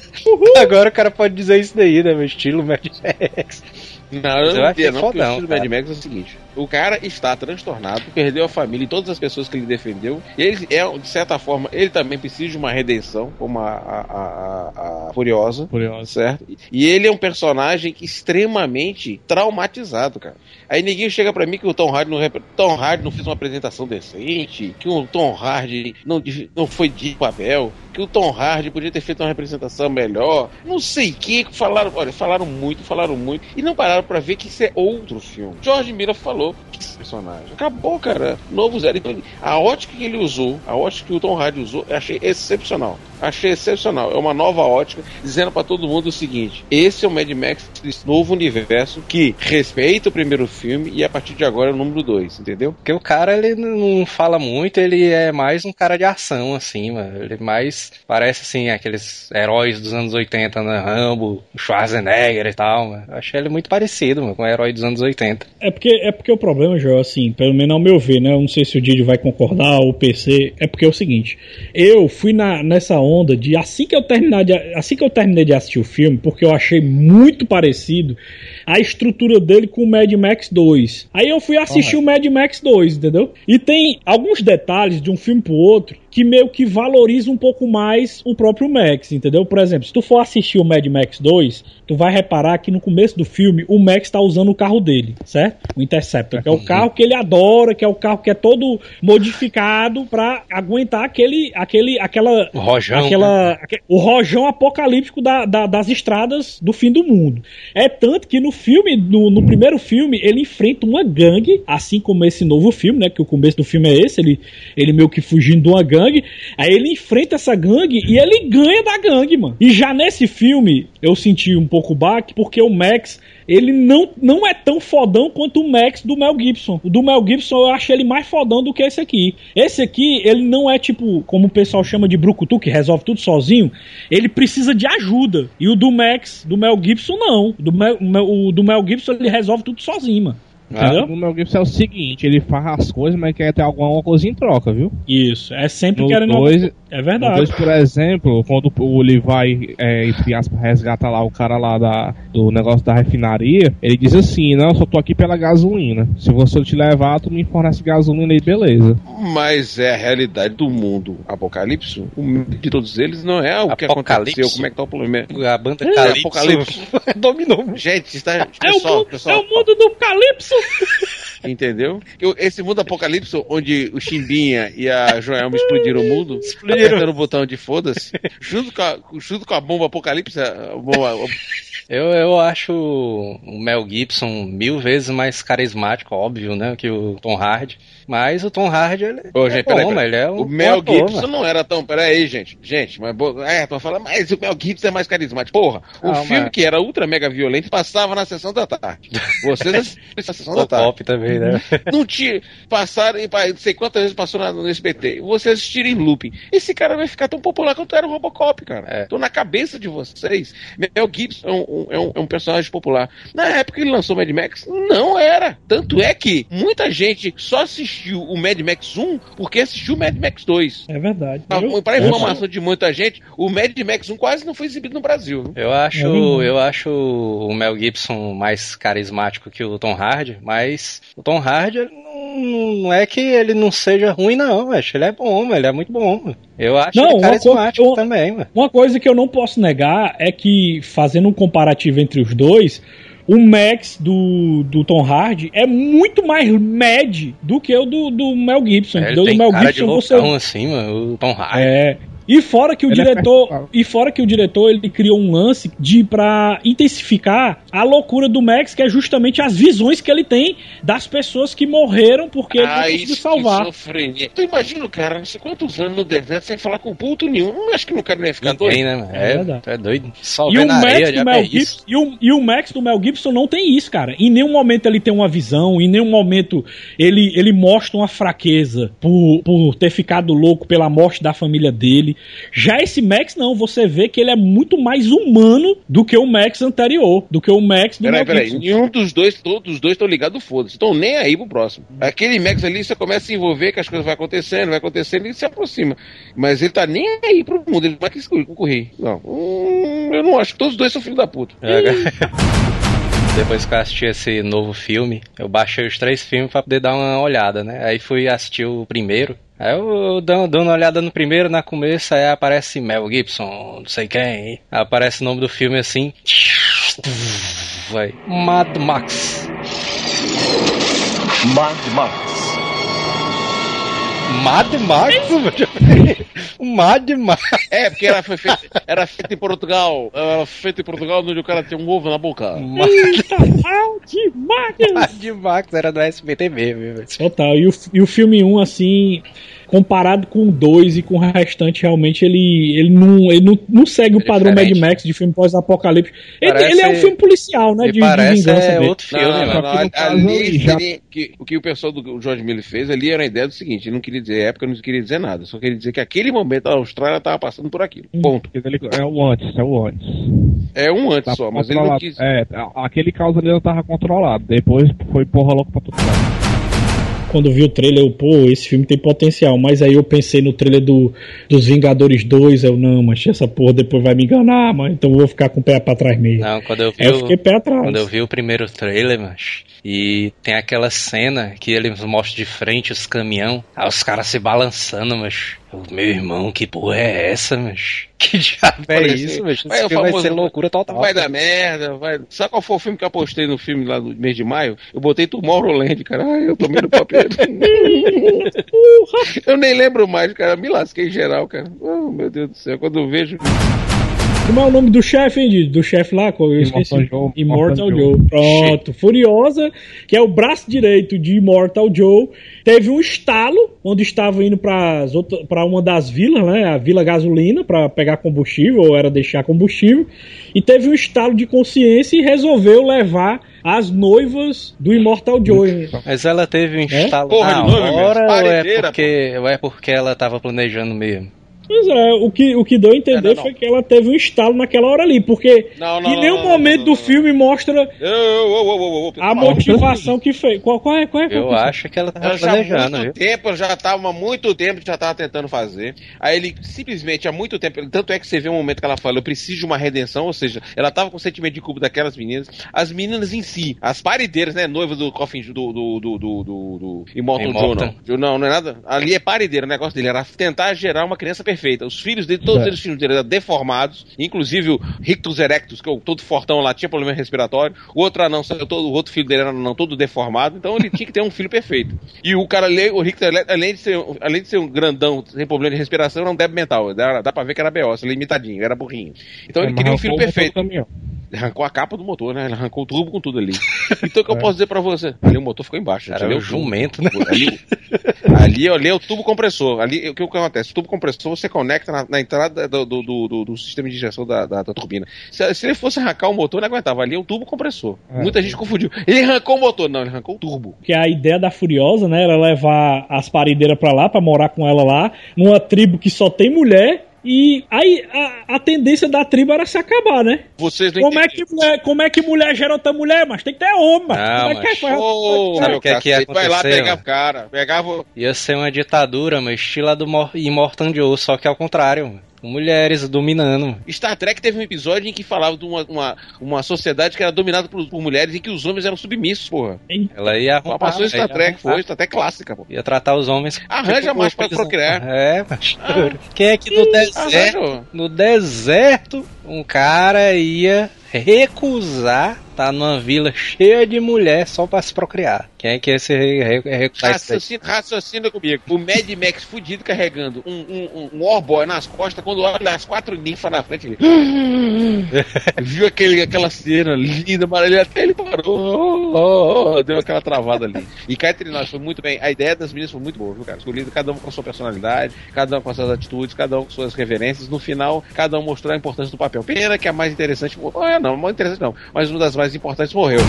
(laughs) Agora o cara pode dizer isso daí, né? Meu estilo Mad Max. Não, eu eu não entendo, não, porque o fodão, estilo cara. Mad Max é o seguinte: o cara está transtornado, perdeu a família e todas as pessoas que ele defendeu. Ele é, de certa forma, ele também precisa de uma redenção, como a, a, a, a- Furiosa. Curioso. Certo? E ele é um personagem extremamente traumatizado, cara. Aí ninguém chega pra mim que o Tom Hardy não, Tom Hardy não fez uma apresentação decente, que o Tom Hardy não, não foi de papel. que o Tom Hardy podia ter feito uma representação melhor. Não sei o que. Falaram, olha, falaram muito, falaram muito. E não pararam pra ver que isso é outro filme. George Miller falou esse personagem. Acabou, cara. Novo zero. A ótica que ele usou, a ótica que o Tom Hardy usou, eu achei excepcional. Achei excepcional. É uma nova ótica, dizendo pra todo mundo o seguinte: esse é o Mad Max desse novo universo que respeita o primeiro filme e a partir de agora é o número 2, entendeu? Porque o cara, ele não fala muito, ele é mais um cara de ação, assim, mano. Ele mais parece, assim, aqueles heróis dos anos 80, né? Rambo, Schwarzenegger e tal, mano. Eu achei ele muito parecido, mano, com o herói dos anos 80. É porque, é porque o problema, Joel, assim, pelo menos ao meu ver, né? Eu não sei se o Didi vai concordar ou o PC. É porque é o seguinte: eu fui na, nessa onda de assim que eu terminar de, assim que eu terminei de assistir o filme, porque eu achei muito parecido a estrutura dele com o Mad Max 2. Aí eu fui assistir o Mad Max 2, entendeu? E tem alguns detalhes de um filme pro outro que meio que valoriza um pouco mais o próprio Max, entendeu? Por exemplo, se tu for assistir o Mad Max 2, tu vai reparar que no começo do filme o Max tá usando o carro dele, certo? O Interceptor, que é o carro que ele adora, que é o carro que é todo modificado pra aguentar aquele, aquele, aquela, O Rojão. aquela, aque- o rojão apocalíptico da- da- das estradas do fim do mundo. É tanto que no filme, no, no primeiro filme, ele enfrenta uma gangue, assim como esse novo filme, né? Que o começo do filme é esse, ele, ele meio que fugindo de uma gangue. Aí ele enfrenta essa gangue e ele ganha da gangue, mano. E já nesse filme, eu senti um pouco o baque, porque o Max, ele não, não é tão fodão quanto o Max do Mel Gibson. O do Mel Gibson eu acho ele mais fodão do que esse aqui. Esse aqui, ele não é tipo, como o pessoal chama de brucutu, que resolve tudo sozinho. Ele precisa de ajuda. E o do Max, do Mel Gibson, não. Do Mel- o do Mel Gibson, ele resolve tudo sozinho, mano. Entendeu? No Mel Gibson é o seguinte, ele faz as coisas, mas quer ter alguma coisa em troca, viu? Isso. É sempre No querendo. dois- É verdade. 2, por exemplo, quando o Levi, é, entre aspas, resgata lá o cara lá da, do negócio da refinaria, ele diz assim, não, eu só tô aqui pela gasolina. Se você te levar, tu me fornece gasolina e beleza. Mas é a realidade do mundo apocalipse. O medo de todos eles não é o que Apocalipse? aconteceu. Como é que tá o problema? A banda É, Calypso Apocalipse. (laughs) dominou. Gente, está, É o, pessoal, mundo, pessoal, é o mundo do Calypso! (laughs) (laughs) entendeu? Eu- Esse mundo apocalipse onde o Chimbinha e a Joelma explodiram o mundo, Explodiram. apertando o botão de foda-se, junto com a, junto com a bomba apocalipse, a bomba, Eu, eu acho o Mel Gibson mil vezes mais carismático, óbvio, né? Que o Tom Hardy. Mas o Tom Hardy, ele Ô, é gente, bom, peraí, peraí. ele é um O Mel ator, Gibson mano. não era tão. Pera aí, gente. Gente, mas. É, tô falando, mas o Mel Gibson é mais carismático. Porra, o Não, filme mas- que era ultra mega violento passava na sessão da tarde. Vocês assistiram na sessão (laughs) da tarde. Pop também, né? (laughs) Não tinha. Passaram, pa- não sei quantas vezes passou na- no SBT. Vocês assistirem em looping. Esse cara vai ficar tão popular quanto era o Robocop, cara. É. Tô na cabeça de vocês. Mel Gibson é um, é um- é um personagem popular. Na época que ele lançou Mad Max, não era. Tanto é que muita gente só assistiu o Mad Max 1 porque assistiu o Mad Max 2. É verdade. Pra, Eu- pra informação de muita gente, o Mad Max 1 quase não foi exibido no Brasil. Eu acho, É eu acho o Mel Gibson mais carismático que o Tom Hardy, mas o Tom Hardy não, não é que ele não seja ruim, não, acho ele é bom, ele é muito bom. mano. Eu acho Não, ele uma carismático coisa- também, mano. Uma coisa que eu não posso negar é que, fazendo um comparativo entre os dois, o Max do, do Tom Hardy é muito mais mad do que o do, do Mel Gibson. Ele entendeu? tem do Mel Gibson você. assim, mano, o Tom Hardy. É. E fora que o Ele é diretor, perfeito. e fora que o diretor ele criou um lance de para intensificar a loucura do Max, que é justamente as visões que ele tem das pessoas que morreram porque ele não Ah, conseguiu isso salvar. esquizofrenia. Tu imagina o cara, não sei quantos anos no deserto sem falar com puto nenhum. Não acho que o cara não ia ficar doido. Ninguém, né, mano? É É, verdade. tu é doido. Só E o, Max areia, do já Mel é Gibson, isso. e, o, e o Max do Mel Gibson não tem isso, cara. Em nenhum momento ele tem uma visão, em nenhum momento ele, ele mostra uma fraqueza por, por ter ficado louco pela morte da família dele. Já esse Max, não, você vê que ele é muito mais humano do que o Max anterior, do que o Max do Peraí, peraí. Nenhum dos dois, todos os dois estão ligados, foda-se. Estão nem aí pro próximo. Aquele Max ali, você começa a se envolver que as coisas vão acontecendo, vai acontecendo e se aproxima. Mas ele tá nem aí pro mundo, ele vai que concorrer. Não. Hum, eu não acho que todos os dois são filhos da puta. É, (laughs) Depois que eu assisti esse novo filme, eu baixei os três filmes pra poder dar uma olhada, né? Aí fui assistir o primeiro. Aí eu dando uma olhada no primeiro, na começo, aí aparece Mel Gibson, não sei quem. Aparece o nome do filme assim. Vai. Mad Max. Mad Max. Mad Max. Mad Max. É, porque ela foi feita, era feita em Portugal. Era feita em Portugal onde o cara tinha um ovo na boca. Ah, demais! Mad Max era do SBT mesmo. Total. E o, e o filme 1, assim, comparado com o 2 e com o restante, realmente ele, ele, não, ele não, não segue o padrão Mad. Max de filme pós-apocalipse. Ele, ele é um filme policial, né? De, de parece vingança é dele. outro filme, Não, não, não, caso ali já- que, o que o pessoal do George Miller fez ali era a ideia do seguinte, ele não queria dizer época, não queria dizer nada, só queria dizer que aquele momento a Austrália estava passando por aquilo. Ponto. É o antes, é o antes. É um antes Tá só, mas ele não quis. É, aquele caos ali já tava controlado. Depois foi porra louca pra todo lado. Quando vi o trailer, eu, pô, esse filme tem potencial. Mas aí eu pensei no trailer do, dos Vingadores 2, eu, não, mas essa porra depois vai me enganar, mas então eu vou ficar com o pé pra trás mesmo. Não, quando eu vi, Aí eu o- fiquei pé atrás. quando eu vi o primeiro trailer, mas e tem aquela cena que eles mostram de frente os caminhão, os caras se balançando, mas meu irmão, que porra é essa, mas (laughs) que diabo é Falei isso, mas esse vai, o filme vai famoso- ser loucura total. Vai dar merda, vai. Sabe qual foi o filme que eu postei no filme lá no mês de maio? Eu botei Tomorrowland, cara. Ai, eu tomei no papel. (laughs) eu nem lembro mais, cara. Me lasquei em geral, cara. Oh, meu Deus do céu. Quando eu vejo. Como é o nome do chefe, hein, do chefe lá? Eu esqueci. Immortal Joe. Immortal Immortal Joe. Pronto. Furiosa, que é o braço direito de Immortal Joe, teve um estalo onde estava indo para uma das vilas, né? A Vila Gasolina, para pegar combustível, ou era deixar combustível. E teve um estalo de consciência e resolveu levar as noivas do Immortal Joe. Mas ela teve um estalo Porra na de noiva mesmo, hora ou é, porque, ou é porque ela tava planejando mesmo? Pois é, o que, o que deu a entender É, não, não. foi que ela teve um estalo naquela hora ali, porque Não, em nenhum momento do filme mostra a motivação que fez. Qual, qual é? Qual é Eu acho que ela tava Ela há planejando, muito viu? tempo, já tava há muito tempo já tava tentando fazer. Aí ele simplesmente há muito tempo, tanto é que você vê um momento que ela fala, eu preciso de uma redenção, ou seja, ela tava com sentimento de culpa daquelas meninas. As meninas em si, as parideiras, né, noivas do Coffin do do do do, do, do Immortal Immortal. Joe, não. não, não é nada. Ali é parideira, o negócio dele era tentar gerar uma criança perfeita. Os filhos dele, todos É. eles filhos dele eram deformados, inclusive o Rictus Erectus, que é o todo fortão lá, tinha problema respiratório. O outro anão, saiu todo, o outro filho dele era não todo deformado, então ele tinha que ter um filho perfeito. E o cara, o Rictus além de ser, além de ser um grandão sem problema de respiração, era um débil mental. Dá, dá pra ver que era beócio, limitadinho, era burrinho. Então ele É, queria um filho motor perfeito. Ele arrancou a capa do motor, né? Ele arrancou o turbo com tudo ali. (laughs) Então o que eu posso dizer pra você? Ali o motor ficou embaixo. Era entendeu? o jumento, né? Ali, ali, ali é o tubo compressor. Ali, o que, o acontece? O tubo compressor você conecta na, na entrada do, do, do, do- do sistema de injeção da, da, da turbina. Se, se ele fosse arrancar o motor, não aguentava. Ali é um tubo compressor. É. Muita gente confundiu. Ele arrancou o motor. Não, ele arrancou o turbo. Que a ideia da Furiosa, né, era levar as parideiras pra lá, pra morar com ela lá, numa tribo que só tem mulher. E aí a, a tendência da tribo era se acabar, né? Vocês não Como é, que mulher, como é que mulher gera outra mulher? Mas tem que ter homem, mas. Não, é que mas- faz? Ô, Sabe meu o que é que ia vai lá pegar mano? o cara. Pegava. Ia ser uma ditadura, mas estilo do Mor- Immortal Joe, só que ao contrário, mano. Com mulheres dominando. mano. Star Trek teve um episódio em que falava de uma, uma, uma sociedade que era dominada por, por mulheres e que os homens eram submissos, porra. Ela ia arrumar. Passou Star ia Trek, arrumar. foi, Star Trek clássica, pô. Ia tratar os homens. Arranja mais pra procriar. É, mas. Quem é que no deserto, no deserto, um cara ia recusar tá numa vila cheia de mulher só pra se procriar? Quem é que ia se re- re- recusar isso daí? Raciocina, raciocina comigo. O Mad Max fudido carregando um, um, um Warboy nas costas, quando olha as quatro ninfas na frente, ele. (laughs) Viu aquele, aquela cena linda, maravilhosa, até ele parou. Oh, oh, oh, deu aquela travada ali. E cá entre nós foi muito bem. A ideia das meninas foi muito boa, viu, cara? Escolhido cada um com a sua personalidade, cada um com as suas atitudes, cada um com suas reverências. No final, cada um mostrou a importância do papel. Pena que a mais interessante. Oh, é, não, mais interessante não. Mas uma das mais importantes morreu.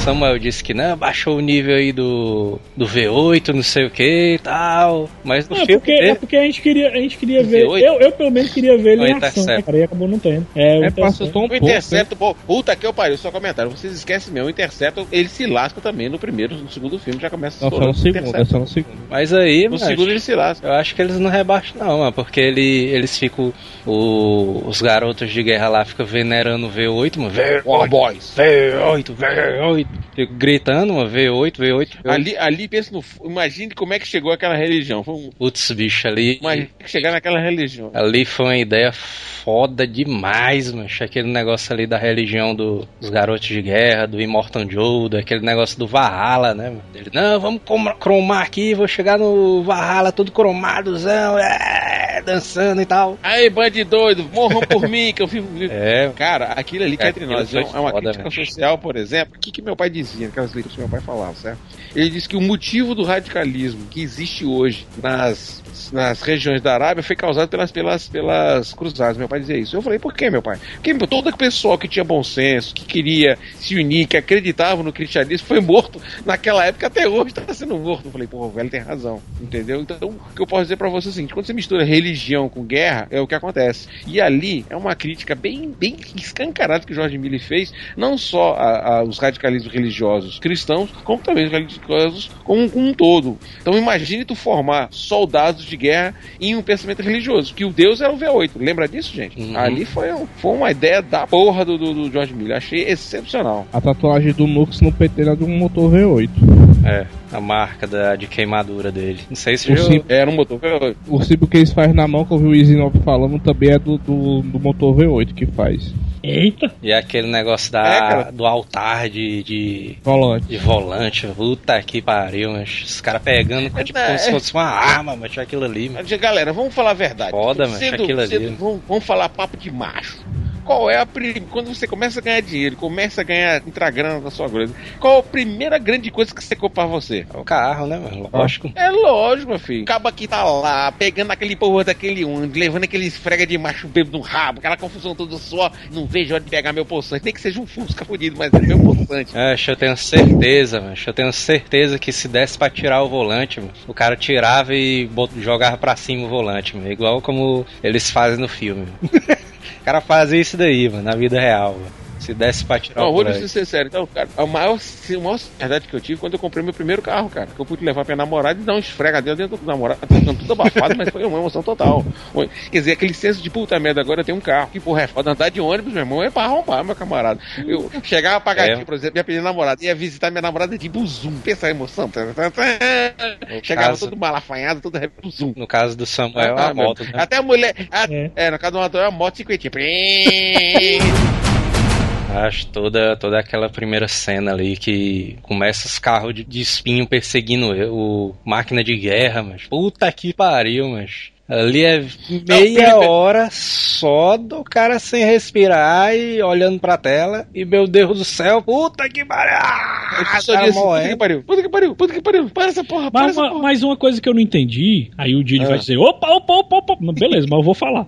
Samuel disse que não, baixou o nível aí do, do V8, não sei o que e tal. Mas no Não, é filme. porque, é porque a gente queria, a gente queria ver. V8? Eu, eu, pelo menos, queria ver ele em ação, Intercept? né, cara? E acabou não tendo. É, o É, Intercept. passa só um O pouco. Intercepto, pô, puta que eu pariu, só comentário. Vocês esquecem mesmo, o Intercepto, ele se lasca também no primeiro, no segundo filme, já começa Não, só no segundo, é só no segundo. Mas aí, No mano, segundo ele se lasca. eu acho que eles não rebaixam, não, mano. Porque ele, eles ficam. o- os garotos de guerra lá ficam venerando o V8, mano. V8, War Boys. V8, V8. Fico gritando, uma V8, V8. V8. Ali, ali pensa no. Imagine como é que chegou aquela religião. Foi um, Putz, bicho, ali. imagine chegar naquela religião. Ali foi uma ideia foda demais, mancho. Aquele negócio ali da religião do- dos garotos de guerra, do Immortal Joe, daquele negócio do Valhalla, né? mano? Ele, não, vamos cromar aqui, vou chegar no Valhalla todo cromadozão, é, dançando e tal. Aí, bande doido, morram por mim, que eu fico. (laughs) É, Cara, aquilo ali que é entre Aquilo nós é um- é uma foda, crítica velho. social, por exemplo. O que, que meu pai dizia naquelas leituras que meu pai falava, certo? Ele disse que o motivo do radicalismo que existe hoje nas, nas regiões da Arábia foi causado pelas, pelas, pelas cruzadas. Meu pai dizia isso. Eu falei, por que, meu pai? Porque todo o pessoal que tinha bom senso, que queria se unir, que acreditava no cristianismo, foi morto naquela época, até hoje está sendo morto. Eu falei, pô, o velho tem razão, entendeu? Então, o que eu posso dizer pra você é o seguinte: quando você mistura religião com guerra, é o que acontece. E ali é uma crítica bem, bem escancarada que Jorge Miller fez, não só a- a- os radicalismos religiosos cristãos, como também os religiosos como, como um todo. Então imagine tu formar soldados de guerra em um pensamento religioso, que o Deus era o V8. Lembra disso, gente? Uhum. Ali foi, um- foi uma ideia da porra do, do, do George Miller. Achei excepcional. A tatuagem do Nux no PT era de um motor V8. é, a marca da, de queimadura dele. Não sei se O já... sim- Era um motor V8. O símbolo que eles fazem na mão, que eu vi o Easy 9 falando, também é do, do, do motor V8 que faz. Eita! E aquele negócio da, É, do altar de, de, Volante. de volante, puta que pariu, mas os caras pegando Mas tipo, é- como se fosse uma arma, mas aquilo ali, mano. Mas, Galera, vamos falar a verdade. Foda, mas aquilo ali. sendo- vamos, vamos falar papo de macho. Qual é a prim... quando você começa a ganhar dinheiro, começa a ganhar entrar grana na sua coisa, qual a primeira grande coisa que você compra pra É o carro, né, mano? Lógico. É lógico, meu filho. Acaba que tá lá, pegando aquele porra daquele um, levando aquele esfrega de macho bêbado no rabo, aquela confusão toda só. Não vejo hora de pegar meu poçante. Nem que seja um Fusca fudido, mas é meu poçante. É, eu tenho certeza, mano. Eu tenho certeza que se desse pra tirar o volante, mano, o cara tirava e bot- jogava pra cima o volante, mano. Igual como eles fazem no filme. (laughs) o cara fazia isso daí, mano, na vida real, mano. Se desse pra tirar Não, o vou ser sincero. Então, cara, a maior, a maior verdade que eu tive quando eu comprei meu primeiro carro, cara. Que eu pude levar pra minha namorada e dar um esfregadinho dentro do namorado, tá ficando tudo abafado, mas foi uma emoção total. Quer dizer, aquele senso de puta merda, agora eu tenho um carro. Que porra é foda. Andar de ônibus, meu irmão, é pra arrombar, meu camarada. Eu chegava pra Gatinho, É. por exemplo, minha primeira namorada, ia visitar minha namorada de buzum. Pensa a emoção. Chegava caso- todo malafanhado, todo buzum. No caso do Samuel, Ah, a moto, né? Até a mulher. a- É. é. no caso do motor, é uma moto cinquentinha. (laughs) Acho toda, toda aquela primeira cena ali que começa os carros de, de espinho perseguindo eu, o máquina de guerra, mas puta que pariu, mas ali é meia primeiro- hora só do cara sem respirar e olhando pra tela e meu Deus do céu, puta que pariu! Ah, Eu só cara disse, puta que pariu, puta que pariu, puta que pariu, para essa porra, para Mas, essa uma- porra. mas uma coisa que eu não entendi, aí o Didi Ah. vai dizer: opa, opa, opa, opa. Não, Beleza, mas eu vou falar.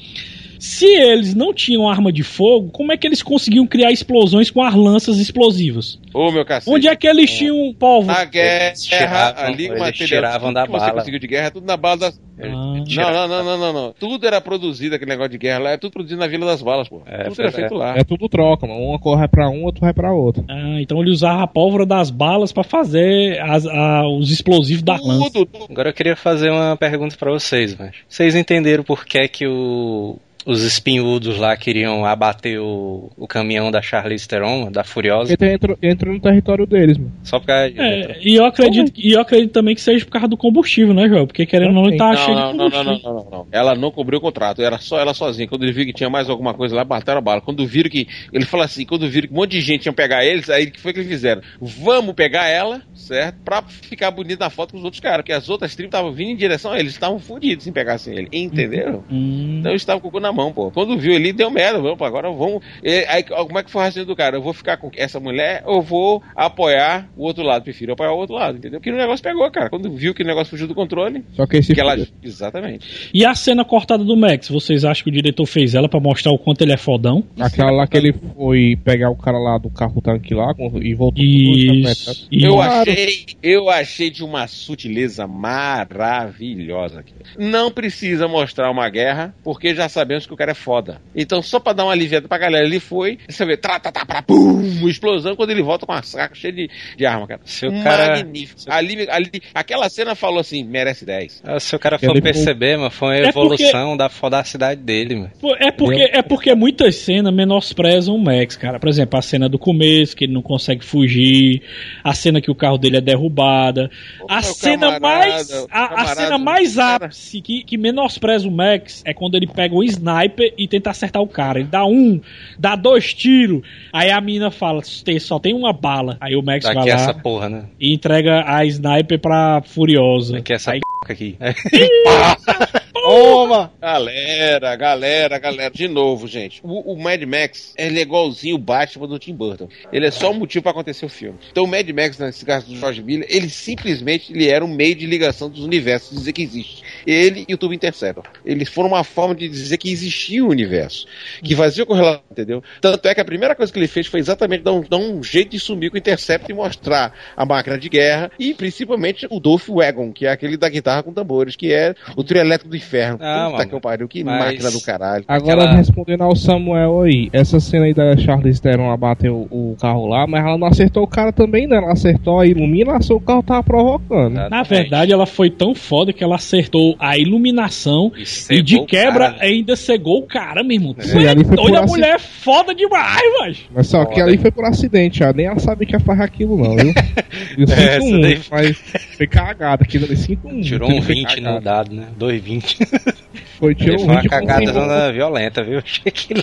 Se eles não tinham arma de fogo, como é que eles conseguiam criar explosões com as lanças explosivas? Ô, meu cacete. Onde é que eles tinham pólvora? Na guerra, Eles tiravam- ali, eles material tiravam da que você bala. conseguiu de guerra, é tudo na bala das... Ah. Não, não, não, não, não, não. Tudo era produzido, aquele negócio de guerra lá, é tudo produzido na Vila das Balas, pô. É, tudo era é. feito lá. É tudo troca, mano. Uma corre pra um, outro vai pra outra. Ah, então ele usava a pólvora das balas pra fazer as- a- os explosivos da lança. Agora eu queria fazer uma pergunta pra vocês, mas vocês entenderam por que que o os espinhudos lá queriam abater o, o caminhão da Charlize Theron, da Furiosa, Porque entra, entra no território deles, mano. só por causa de... É, e eu acredito, e eu acredito também que seja por causa do combustível, né, Joel? Porque querendo ou não, ele tá Não, cheio não, de não, não, combustível. não, não, não. Ela não cobriu o contrato, era só ela sozinha. Quando eles viram que tinha mais alguma coisa lá, bateram a bala. Quando viram que. Ele falou assim: quando viram que um monte de gente ia pegar eles, aí o que foi que eles fizeram? Vamos pegar ela, certo? Pra ficar bonito na foto com os outros caras. Porque as outras tribos estavam vindo em direção a eles, estavam fodidos se pegassem ele. Entenderam? Hum, Então eles estavam com o cu na mão, pô. Quando viu ele, deu merda. Vamos, agora vamos. E aí, como é que foi o raciocínio do cara? Eu vou ficar com essa mulher ou vou apoiar o outro lado? Prefiro apoiar o outro lado, entendeu? Porque o negócio pegou, cara. Quando viu que o negócio fugiu do controle, Só que esse que ela. Exatamente. E a cena cortada do Max, vocês acham que o diretor fez ela pra mostrar o quanto ele é fodão? Aquela lá que ele foi pegar o cara lá do carro tanque lá e voltou Isso. Eu Isso. achei, eu achei de uma sutileza maravilhosa. aqui. Não precisa mostrar uma guerra, porque já sabemos que o cara é foda. Então, só pra dar uma aliviada pra galera, ele foi, você vê, tá, tá, tá, pra, pum, explosão, quando ele volta com uma saca cheia de, de arma, cara. Se o cara- Magnífico. Ali, ali, aquela cena falou assim, merece 10. Ah, Se o cara for Ele- perceber, mano, foi uma É porque- evolução da fodacidade dele, mano. Pô, É porque, é porque muitas cenas menosprezam o Max, cara. Por exemplo, a cena do começo, que ele não consegue fugir, a cena que o carro dele é derrubada, a meu cena camarada, mais. A, a cena mais ápice que, que menospreza o Max é quando ele pega o sniper e tenta acertar o cara. Ele dá um, dá dois tiros. Aí a mina fala: "Tem- só tem uma bala. Aí o Max Daqui vai lá essa porra, né? e entrega a sniper pra Furiosa. Daqui essa Aí- p aqui. (laughs) Toma! Galera, galera, galera. De novo, gente. O, o Mad Max ele é igualzinho o Batman do Tim Burton. Ele é só um motivo pra acontecer o filme. Então o Mad Max, nesse caso do George Miller, ele simplesmente ele era um meio de ligação dos universos, dizer que existe. Ele e o Tubo Interceptor. Eles foram uma forma de dizer que existia o universo. Que fazia correlação, entendeu? Tanto é que a primeira coisa que ele fez foi exatamente dar um, dar um jeito de sumir com o Interceptor e mostrar a máquina de guerra e principalmente o Dolph Wagon, que é aquele da guitarra com tambores, que é o trio elétrico do inferno. Ah, Puta mano. que eu pariu, que Mas- máquina do caralho. Agora Aquela- respondendo ao Samuel aí, essa cena aí da Charlize Theron a bater o, o carro lá, mas ela não acertou o cara também, né? Ela acertou a iluminação, o carro tava provocando. Na verdade, ela foi tão foda que ela acertou a iluminação E e, de quebra cara, ainda cegou o cara, meu irmão. É ali foi doido, por a aci- mulher é foda demais, mas. Mas só que Foda. ali foi por acidente, ó. Nem ela sabia que ia fazer aquilo, não, viu? (laughs) Eu sinto essa um, daí- mas foi cagada. Aquilo ali, sinto um. Tirou um foi 20 no cagada. dado, né? 2,20. (laughs) Foi, tirou Foi um uma 20 com cagada um- zona violenta, viu? (laughs) Achei que ele-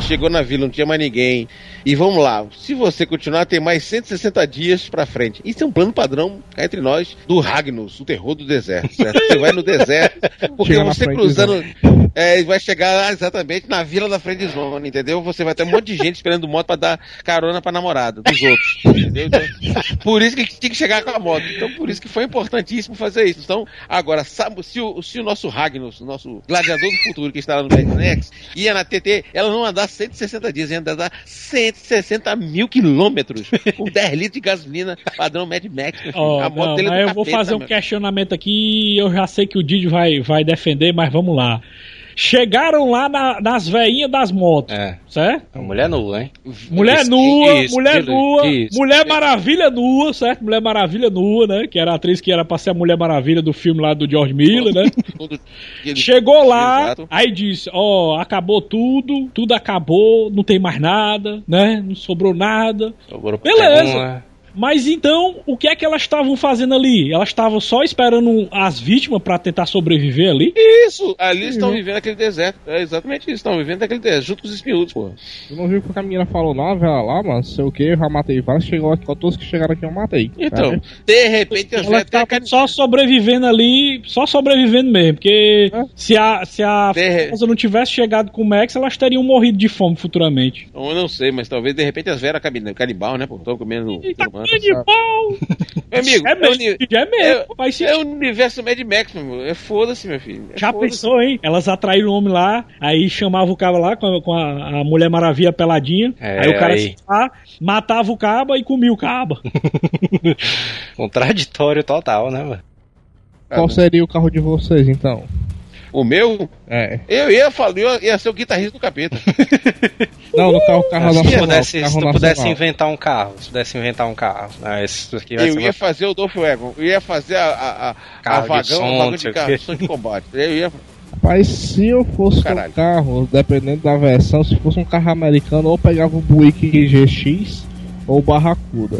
Chegou na vila, não tinha mais ninguém. E vamos lá, se você continuar, tem mais 160 dias pra frente. Isso é um plano padrão cá entre nós do Ragnos, o terror do deserto, certo? Você vai no deserto, (laughs) porque Chega você cruzando. É, vai chegar lá exatamente na vila da friend zone, entendeu? Você vai ter um monte de gente esperando moto pra dar carona pra namorada dos outros, entendeu? Então, por isso que tinha que chegar com a moto. Então, por isso que foi importantíssimo fazer isso. Então, agora, sabe, se o, se o nosso Ragnos, o nosso gladiador do futuro que está lá no Mad Max, ia na TT, ela não andar 160 dias, ia andar 160 mil quilômetros com 10 litros de gasolina padrão Mad Max. Ó, a moto não, dele é eu vou capeta, fazer um meu. questionamento aqui e eu já sei que o Didi vai, vai defender, mas vamos lá. Chegaram lá na- nas veinhas das motos, É, certo? uma mulher nua, hein? Mulher Isso, nua, isso, mulher isso, nua. Mulher Maravilha nua, certo? Mulher Maravilha nua, né? Que era a atriz que era pra ser a Mulher Maravilha do filme lá do George Miller, né? (laughs) Chegou lá, Exato. aí disse, ó, acabou tudo, tudo acabou, não tem mais nada, né? Não sobrou nada. Sobrou Beleza. uma. Mas então, o que é que elas estavam fazendo ali? Elas estavam só esperando as vítimas pra tentar sobreviver ali? Isso, ali eles estão vivendo aquele deserto. É exatamente isso, estão vivendo aquele deserto, junto com os espinhudos, pô. Eu não vi o que a menina falou, a velha lá, mano, sei o que, eu já matei vários, chegou aqui, todos que chegaram aqui eu matei. Então, sabe? de repente, as velhas até só sobrevivendo ali, só sobrevivendo mesmo, porque É. se a, se a De não tivesse chegado com o Max, elas teriam morrido de fome futuramente. Eu não sei, mas talvez de repente as velhas cabine- canibal, né, pô? Estão comendo. Eita, ser humano. De pau! (laughs) Meu amigo, É é, o mesmo, uni- é mesmo, é- é o universo Mad Max, meu irmão. É foda-se, meu filho. É Já pensou, hein? Elas atraíram o homem lá, aí chamava o cara lá com a, com a- a Mulher Maravilha peladinha. É, aí o cara aí. se lá, matava o caba e comia o caba. (laughs) Contraditório total, né, mano? Qual seria o carro de vocês, então? O meu, É. eu ia falar, eu ia ser o guitarrista do capeta. (laughs) Não, no carro, carro se, nacional. pudesse, carro se tu nacional. pudesse inventar um carro, se pudesse inventar um carro, ah, esse aqui vai eu ser ia fazer o Dolph Wagon. Eu ia fazer a, a, a, a Carro vagão, som, vagão de carro, som de combate. Eu ia. Rapaz, se eu fosse Caralho. um carro, dependendo da versão, se fosse um carro americano, ou pegava o Buick GX ou o Barracuda.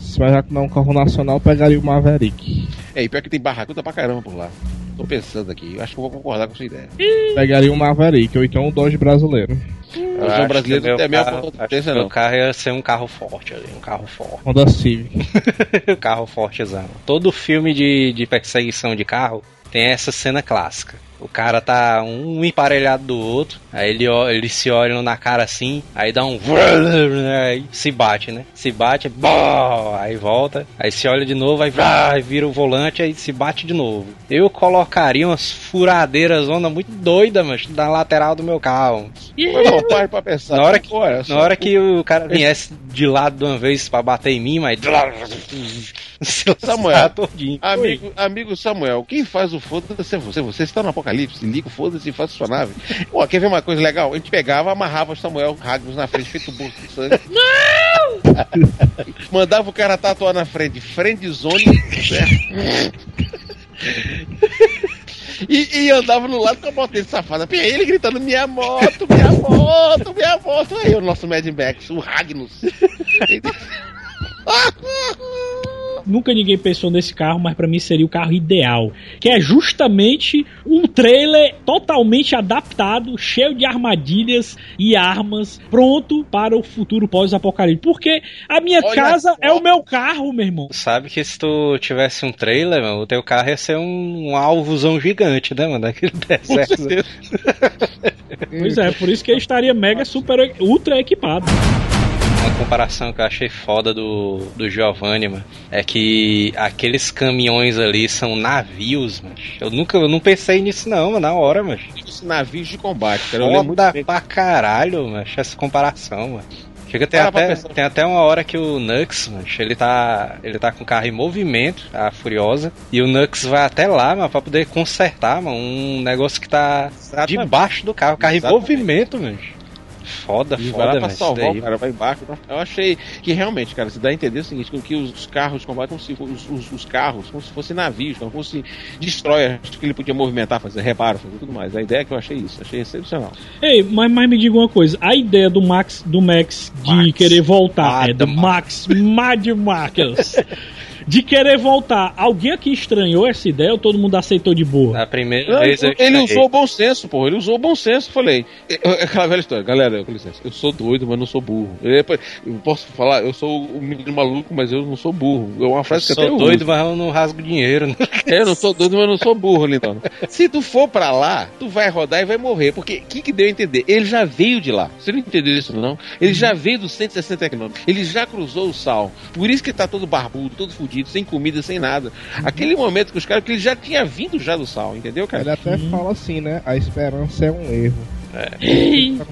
Se vai já que não é um carro nacional, eu pegaria o Maverick. É, e pior que tem barracuda pra caramba por lá. Tô pensando aqui, acho que eu vou concordar com sua ideia. Pegaria o Maverick, ou então o Dodge brasileiro. Eu brasileiro, não tem a minha carro, acho que potência, meu não. carro ia ser um carro forte ali, um carro forte. Honda Civic. um (laughs) carro fortezão. Todo filme de, de perseguição de carro tem essa cena clássica. O cara tá um emparelhado do outro, aí ele, eles se olham na cara assim, aí dá um. (laughs) Aí se bate, né? Se bate, aí volta, aí se olha de novo, aí vira o volante, aí se bate de novo. Eu colocaria umas furadeiras onda muito doida, mas na lateral do meu carro. Bom, pai pra pensar. Na hora que- Na hora que o cara viesse de lado de uma vez pra bater em mim, mas. (laughs) (laughs) Se lascar Samuel, todinho. Amigo, amigo Samuel, quem faz o foda-se é você. Você está no apocalipse, liga o foda-se e faz sua nave. Pô, quer ver uma coisa legal? A gente pegava, amarrava o Samuel Ragnos na frente, feito bolso de sangue. (laughs) Não! (laughs) Mandava o cara tatuar na frente, friend zone, certo? E, e andava no lado com a moto dele safada. E ele gritando: Minha moto, minha moto, minha moto. Aí o nosso Mad Max, o Ragnus. Nunca ninguém pensou nesse carro, mas pra mim seria o carro ideal. Que é justamente um trailer totalmente adaptado, cheio de armadilhas e armas, pronto para o futuro pós-apocalipse. Porque a minha Olha casa é o meu carro, meu irmão. Tu sabe que se tu tivesse um trailer, o teu carro ia ser um, um alvozão gigante, né, mano? Daquele (laughs) deserto. Pois é, por isso que ele estaria mega, super, ultra equipado. Uma comparação que eu achei foda do, do Giovanni, mano, é que aqueles caminhões ali são navios, mano. Eu nunca, eu não pensei nisso não, mano, na hora, mano. Os navios de combate, cara. Eu lembro muito Foda bem. pra caralho, mano, essa comparação, mano. Chega tem até, tem até uma hora que o Nux, mano, ele tá, ele tá com o carro em movimento, a Furiosa, e o Nux vai até lá, mano, pra poder consertar, mano, um negócio que tá Exatamente. debaixo do carro, o carro em Exatamente. movimento, mano. Foda, E vai foda, lá pra salvar daí. o cara, vai embaixo. tá? Eu achei que realmente, cara, se dá a entender o seguinte, que os carros de combate, como se os, os- os carros, como se fossem navios, como se destroyer, que ele podia movimentar, fazer reparo, fazer tudo mais. A ideia é que eu achei isso, achei excepcional. Ei, mas, mas me diga uma coisa, a ideia do Max, do Max de Max. querer voltar, Ah, é do do Max, Mad Max, (laughs) de querer voltar, alguém aqui estranhou essa ideia ou todo mundo aceitou de boa? Na primeira vez eu ele usou o bom senso, pô. Ele usou o bom senso. Falei. É é aquela velha história. Galera, com licença. Eu sou doido, mas não sou burro. Eu, eu posso falar, eu sou um menino maluco, mas eu não sou burro. É uma frase que até Sou eu doido, uso. mas eu não rasgo dinheiro. né? É, eu não sou doido, mas eu não sou burro, Lindão. Se tu for pra lá, tu vai rodar e vai morrer. Porque o que, que deu a entender? Ele já veio de lá. Você não entendeu isso, não? Ele já veio dos 160 quilômetros. Ele já cruzou o sal. Por isso que tá todo barbudo, todo fudido, sem comida, sem nada. Aquele momento que os caras, que ele já tinha vindo já do sal, entendeu, cara? Ele até fala assim, né? A esperança é um erro.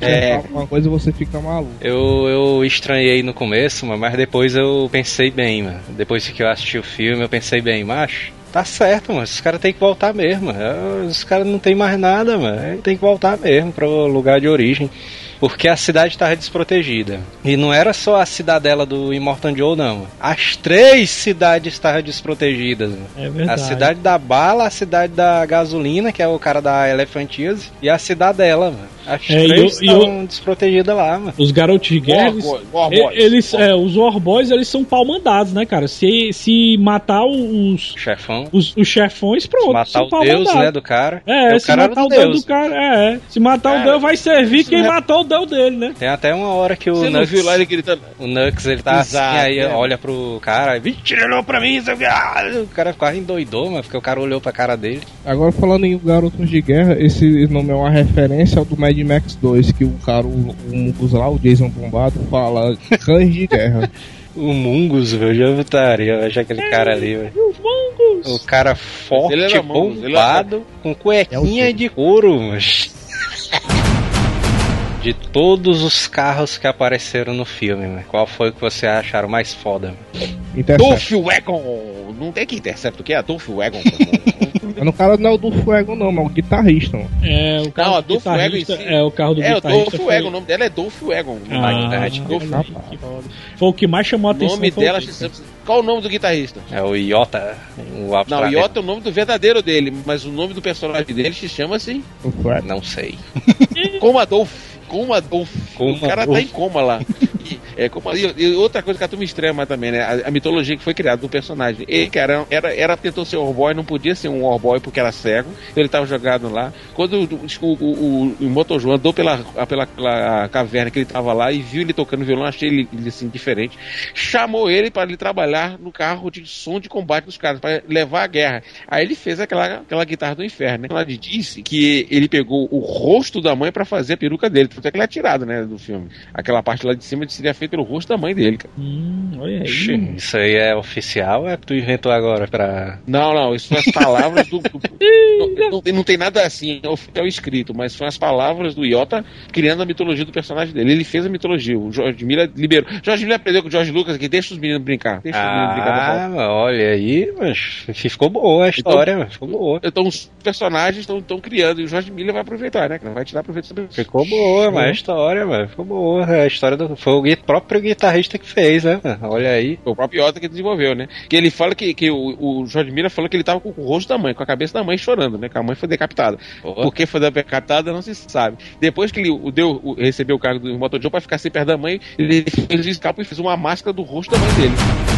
É. fala uma coisa, você fica maluco. Eu, eu estranhei no começo, mas depois eu pensei bem, mano. Depois que eu assisti o filme, eu pensei bem, macho. Tá certo, mano. Os caras têm que voltar mesmo. mano. É, Os caras não tem mais nada, mano. Tem que voltar mesmo pro lugar de origem. Porque a cidade estava desprotegida. E não era só a cidadela do Immortan Joe, não. As três cidades estavam desprotegidas. mano. é A verdade. cidade da bala, a cidade da gasolina, que é o cara da Elefantias, e a cidadela, mano. As É, três e estavam desprotegidas lá, mano. Os garotos de guerra, eles, eles, é, os War Boys, eles são pau mandados, né, cara? Se, se matar os, Chefão. os, os chefões, pronto. matar são o Deus, né, do cara. É, o se cara matar o Deus do cara, é, é. Se matar o Cara, Deus, vai servir quem é- o dele, né? Tem até uma hora que o Você não Nux, viu lá ele gritando. o Nux, ele tá Exato, assim, aí é. olha pro cara, vixe, ele olhou pra mim, sei o que, ah", o cara quase endoidou, mano, porque o cara olhou pra cara dele. Agora falando em Garotos de Guerra, esse nome é uma referência ao do Mad Max 2, que o cara, o, o Mungus lá, o Jason Bombado, fala (laughs) cães de guerra. O Mungus, velho, já votaria, eu acho aquele cara ali, velho. O cara forte, Mungus, bombado, com cuequinha É de couro, mano. (laughs) De todos os carros que apareceram no filme, mano, qual foi o que você acharam mais foda? Dolph Wagon! Não tem que intercepta o que é? Dolph Wagon. Mas (laughs) no cara não é o do Fuego, não, mas o guitarrista, mano. É, o carro Não, do guitarrista. si- É, o carro do é, o guitarrista. Dolph foi- Wagon, o nome dela é Dolph Wagon. Ah, É, Dolph. Foi o que mais chamou a O atenção. nome foi o dela se chama- Qual o nome do guitarrista? É o Iota, o Não. Iota é o nome do verdadeiro dele, mas o nome do personagem dele se chama assim. O Fuego. Não sei. Como Adolf. Como Adolf. Como o cara tá em coma lá. É, como, e, e outra coisa que a turma extrema também, né? A, a mitologia que foi criada do personagem. Ele, cara, era, era tentou ser Warboy, não podia ser um Warboy porque era cego. Ele tava jogado lá. Quando o, o, o, o, o Motojoão andou pela, pela, pela caverna que ele tava lá e viu ele tocando violão, achei ele, ele, assim diferente. Chamou ele para ele trabalhar no carro de som de combate dos caras, para levar a guerra. Aí ele fez aquela, aquela guitarra do inferno, né? Ela disse que ele pegou o rosto da mãe para fazer a peruca dele. Tanto é que ele é tirado, né, do filme. Aquela parte lá de cima seria feito pelo rosto da mãe dele, cara. Hum, olha aí. Isso aí é oficial ou é que tu inventou agora pra. Não, não, isso são as palavras do. do- (laughs) não, não tem- não tem nada assim, é oficial escrito, mas são as palavras do Iota criando a mitologia do personagem dele. Ele fez a mitologia, o Jorge Miller liberou. Jorge Miller aprendeu com o George Lucas que deixa os meninos brincar. Deixa os meninos brincar da Ah, olha aí, mas ficou boa a história, mas ficou boa. Então os personagens estão criando e o Jorge Miller vai aproveitar, né? Vai tirar proveito sobre isso. Ficou boa, mas a história, mano, ficou boa. A história do. Foi o próprio guitarrista que fez, né? Olha aí. Foi o próprio Iota que desenvolveu, né? Que ele fala que, que o, o Jorge Miller falou que ele tava com o rosto da mãe, com a cabeça da mãe chorando, né? Que a mãe foi decapitada. Por que foi decapitada, não se sabe. Depois que ele o deu, o- recebeu o cargo do Motojoe pra ficar sem perto da mãe, ele fez o escapo e fez uma máscara do rosto da mãe dele.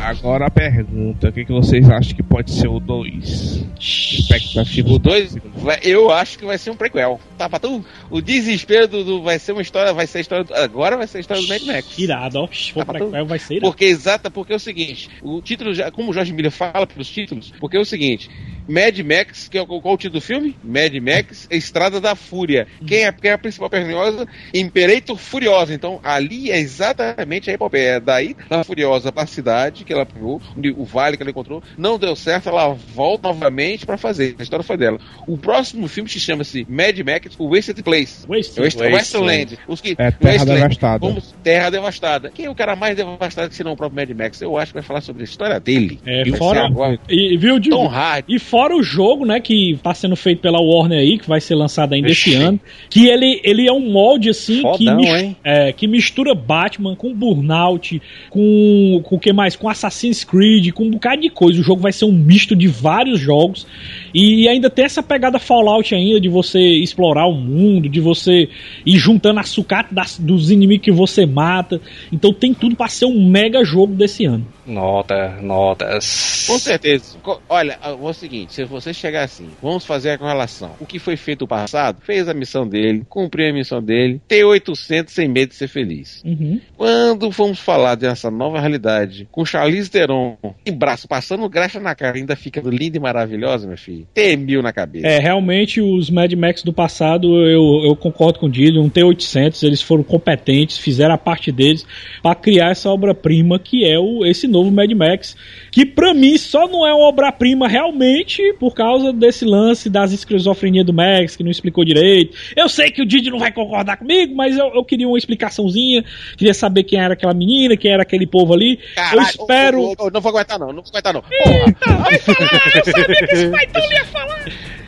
Agora a pergunta: o que, que vocês acham que pode ser o 2? Expectativa Os dois, vai- eu acho que vai ser um prequel. Tá, pra tu, o desespero do, do- vai ser uma história, vai ser a história, do- agora vai ser a história do Mad Max. Irado, ó. Tá, prequel, vai ser irado. Porque exata, porque é o seguinte, o título já, como o Jorge Miller fala pelos títulos, porque é o seguinte, Mad Max, que é o, qual o título do filme? Mad Max, Estrada da Fúria. Quem é, quem é a principal personagem? Imperator Furiosa. Então, ali é exatamente a epopeia. É daí da Furiosa pra cidade que ela pegou, onde- o vale que ela encontrou, não deu certo, ela volta novamente pra fazer. A história foi dela. O próximo filme se chama-se Mad Max, o Wasted Place. Waste. West, Wasteland. Westland. Os que, É Terra Wasteland. Devastada. Vamos, Terra Devastada. Quem é o cara mais devastado que senão o próprio Mad Max? Eu acho que vai falar sobre a história dele. É, E fora- agora E, viu? Tom Hardy. E fora o jogo, né, que tá sendo feito pela Warner aí, que vai ser lançado ainda Ixi. esse ano, que ele, ele é um molde assim que, Fodão, mis- hein? é, que mistura Batman com Burnout, com com o que mais? Com Assassin's Creed, com um bocado de coisa. O jogo vai ser um misto de vários jogos e ainda tem essa pegada Fallout ainda de você explorar o mundo, de você ir juntando a sucata das- dos inimigos que você mata. Então tem tudo pra ser um mega jogo desse ano. Nota, notas. Com certeza. Olha, é o seguinte, se você chegar assim, vamos fazer a correlação. O que foi feito no passado, fez a missão dele, cumpriu a missão dele, T800 sem medo de ser feliz. Uhum. Quando vamos falar dessa nova realidade, com Charlize Theron em braço, passando graxa na cara, ainda fica linda e maravilhosa, meu filho, T1000 na cabeça. É, realmente os Mad Max do passado, eu, eu concordo com o Dilo, um T-800, eles foram competentes, fizeram a parte deles pra criar essa obra-prima que é o, esse novo Mad Max, que pra mim só não é uma obra-prima realmente por causa desse lance das esquizofrenias do Max, que não explicou direito. Eu sei que o Didi não vai concordar comigo, mas eu, eu queria uma explicaçãozinha, queria saber quem era aquela menina, quem era aquele povo ali. eu espero... não vou aguentar, não, não vou aguentar, não. Porra, Vai falar, eu sabia que esse pai tão ia falar.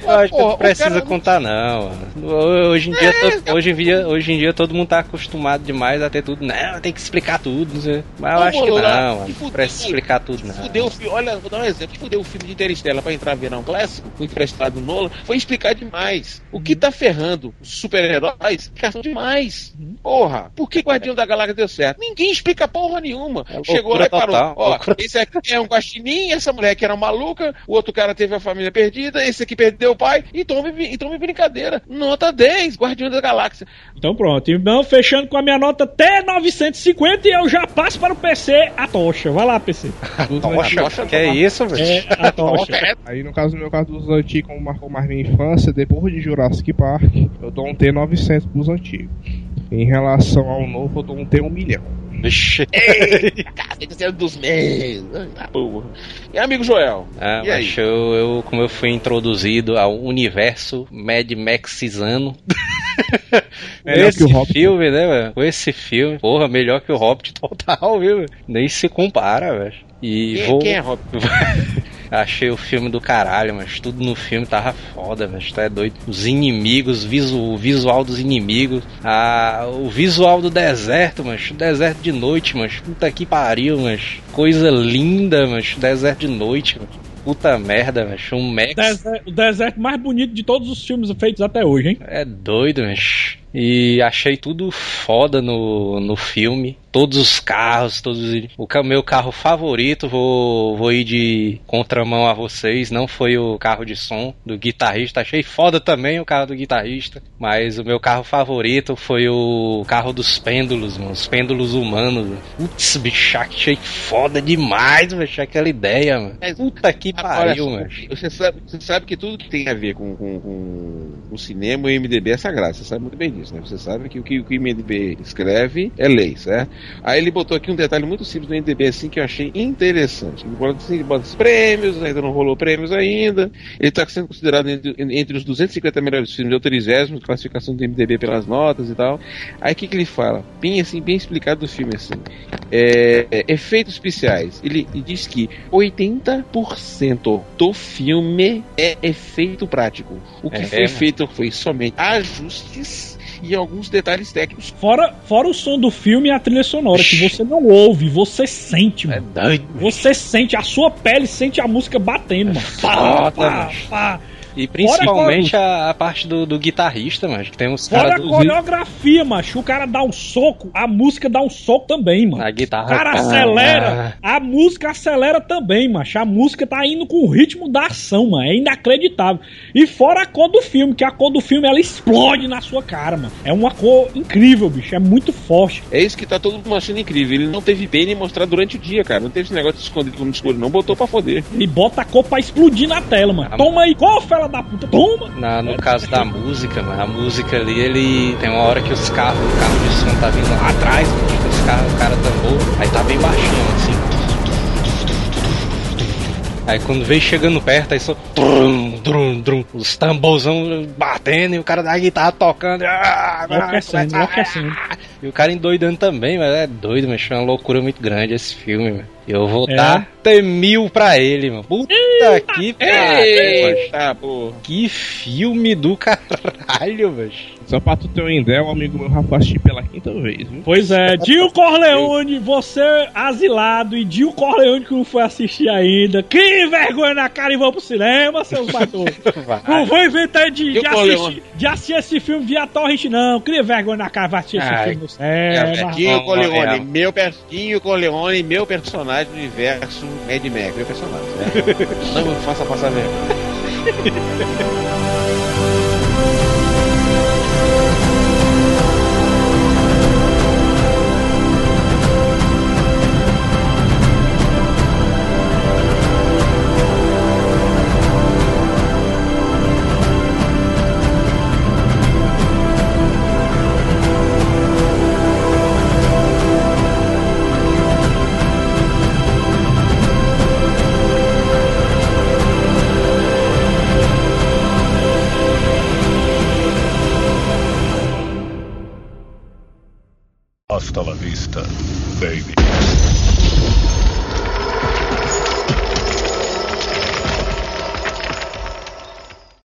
Eu acho que não precisa cara contar, não. Hoje em, dia, to- hoje, em dia, hoje em dia todo mundo tá acostumado demais a ter tudo. Não, tem que explicar tudo. Não. Mas eu acho que lá, não, mano. fudeu, Não precisa explicar tudo, não. Fudeu o filme, olha, vou dar um exemplo. Fudeu o filme de Interstellar pra entrar verão clássico, o emprestado do Nolan, foi explicar demais. O que tá ferrando os super-heróis, explicação demais. Porra, por que Guardião da Galáxia deu certo? Ninguém explica porra nenhuma. Chegou lá e parou. total, Ó, loucura esse aqui é um guaxinim, essa mulher que era maluca, o outro cara teve a família perdida, esse aqui perdeu pai, e tome, e tome brincadeira. Nota 10, Guardião da Galáxia. Então pronto, então fechando com a minha nota T950 e eu já passo para o PC a tocha. Vai lá, PC. Poxa, antigos. que é isso, velho? É a (laughs) tocha. Aí no caso, no meu caso dos antigos, como marcou mais minha infância, depois de Jurassic Park, eu dou um T900 pros antigos. Em relação ao novo, eu dou um T 1 milhão. Vixe. (laughs) Tem que ser dos meus. Porra. E amigo Joel? Ah, e mas eu, eu, como eu fui introduzido ao universo Mad Maxizano. (laughs) Melhor esse que o Hobbit. filme, né, velho? Com esse filme, porra, melhor que o Hobbit total, viu? Nem se compara, velho. E Quem, vou. quem é Rob? (laughs) Achei o filme do caralho, mas tudo no filme tava foda, mas tá é doido. Os inimigos, visu, o visual dos inimigos, a, o visual do deserto, mas o deserto de noite, mas puta que pariu, mas coisa linda, mas deserto de noite, mas puta merda, mas um Max O deserto mais bonito de todos os filmes feitos até hoje, hein? é doido, mas e achei tudo foda no, no filme. Todos os carros, todos os- o meu carro favorito, vou, vou ir de contramão a vocês. Não foi o carro de som do guitarrista. Achei foda também o carro do guitarrista. Mas o meu carro favorito foi o carro dos pêndulos, mano. Os pêndulos humanos. Putz, bicho, achei foda demais, bicho, aquela ideia, mano. Puta que Agora, pariu, mano. Você sabe, você sabe que tudo que tem a ver com, com, com o cinema o IMDB é sagrado, você sabe muito bem disso, né? Você sabe que o que o IMDB escreve é lei, certo? Aí ele botou aqui um detalhe muito simples do IMDB, assim, que eu achei interessante. Ele bota, assim, ele bota assim, prêmios, ainda não rolou prêmios ainda. Ele está sendo considerado entre, entre, os 250 melhores filmes de autorizésimo, classificação do IMDB pelas notas e tal. Aí o que, que ele fala? Bem assim, bem explicado do filme, assim. É, é, efeitos especiais. Ele, ele diz que 80% do filme é efeito prático. O que É, foi mano. feito foi somente ajustes e alguns detalhes técnicos. Fora, fora o som do filme e a trilha sonora, que você não ouve, você sente, É mano. doido. Você sente, a sua pele sente a música batendo, mano. Pá, foda, pá, mano. pá. E principalmente a, a parte do, do guitarrista, mano. Que tem uns Fora a caras do. coreografia, macho. O cara dá um soco, a música dá um soco também, mano. A O guitarra. cara Ah, acelera, a música acelera também, macho. A música tá indo com o ritmo da ação, mano. É inacreditável. E fora a cor do filme, que a cor do filme ela explode na sua cara, mano. É uma cor incrível, bicho. É muito forte. É isso que tá todo mundo achando incrível. Ele não teve pena em mostrar durante o dia, cara. Não teve esse negócio de escondido no escuro, não. Botou pra foder. Ele bota a cor pra explodir na tela, mano. Ah, Toma aí, cor, fela da puta. Toma. Na, no caso da música, mano, a música ali, ele tem uma hora que os carros, o carro de som tá vindo lá atrás, mano, os carros, o cara tambor, aí tá bem baixinho, assim. Aí quando vem chegando perto, aí só. Trum, drum, drum, os tamborzão batendo e o cara da guitarra tocando. Ah, Enlouquecendo, começa- enlouquecendo. E o cara endoidando também, mas é doido, mas é uma loucura muito grande esse filme, mano. Eu vou É. dar ter mil pra ele, mano. Puta que pariu, Eita, pô. que filme do caralho, velho. Só pra tu ter uma ideia, um amigo meu já foi assistir pela quinta vez, viu? Pois é, Dio Corleone, você asilado e Dio Corleone que não foi assistir ainda. Que vergonha na cara e vamos pro cinema, seus (laughs) baitões. Não vou inventar de, de, Corleone. assistir, de assistir esse filme via torrent, não. Cria vergonha na cara, vai assistir esse Ai. filme no cinema. Dinho Vamos Corleone, lá. meu, per... Dinho Corleone, meu personagem do universo Mad Max, meu personagem, né? (laughs) Não me faça passar vergonha. (laughs)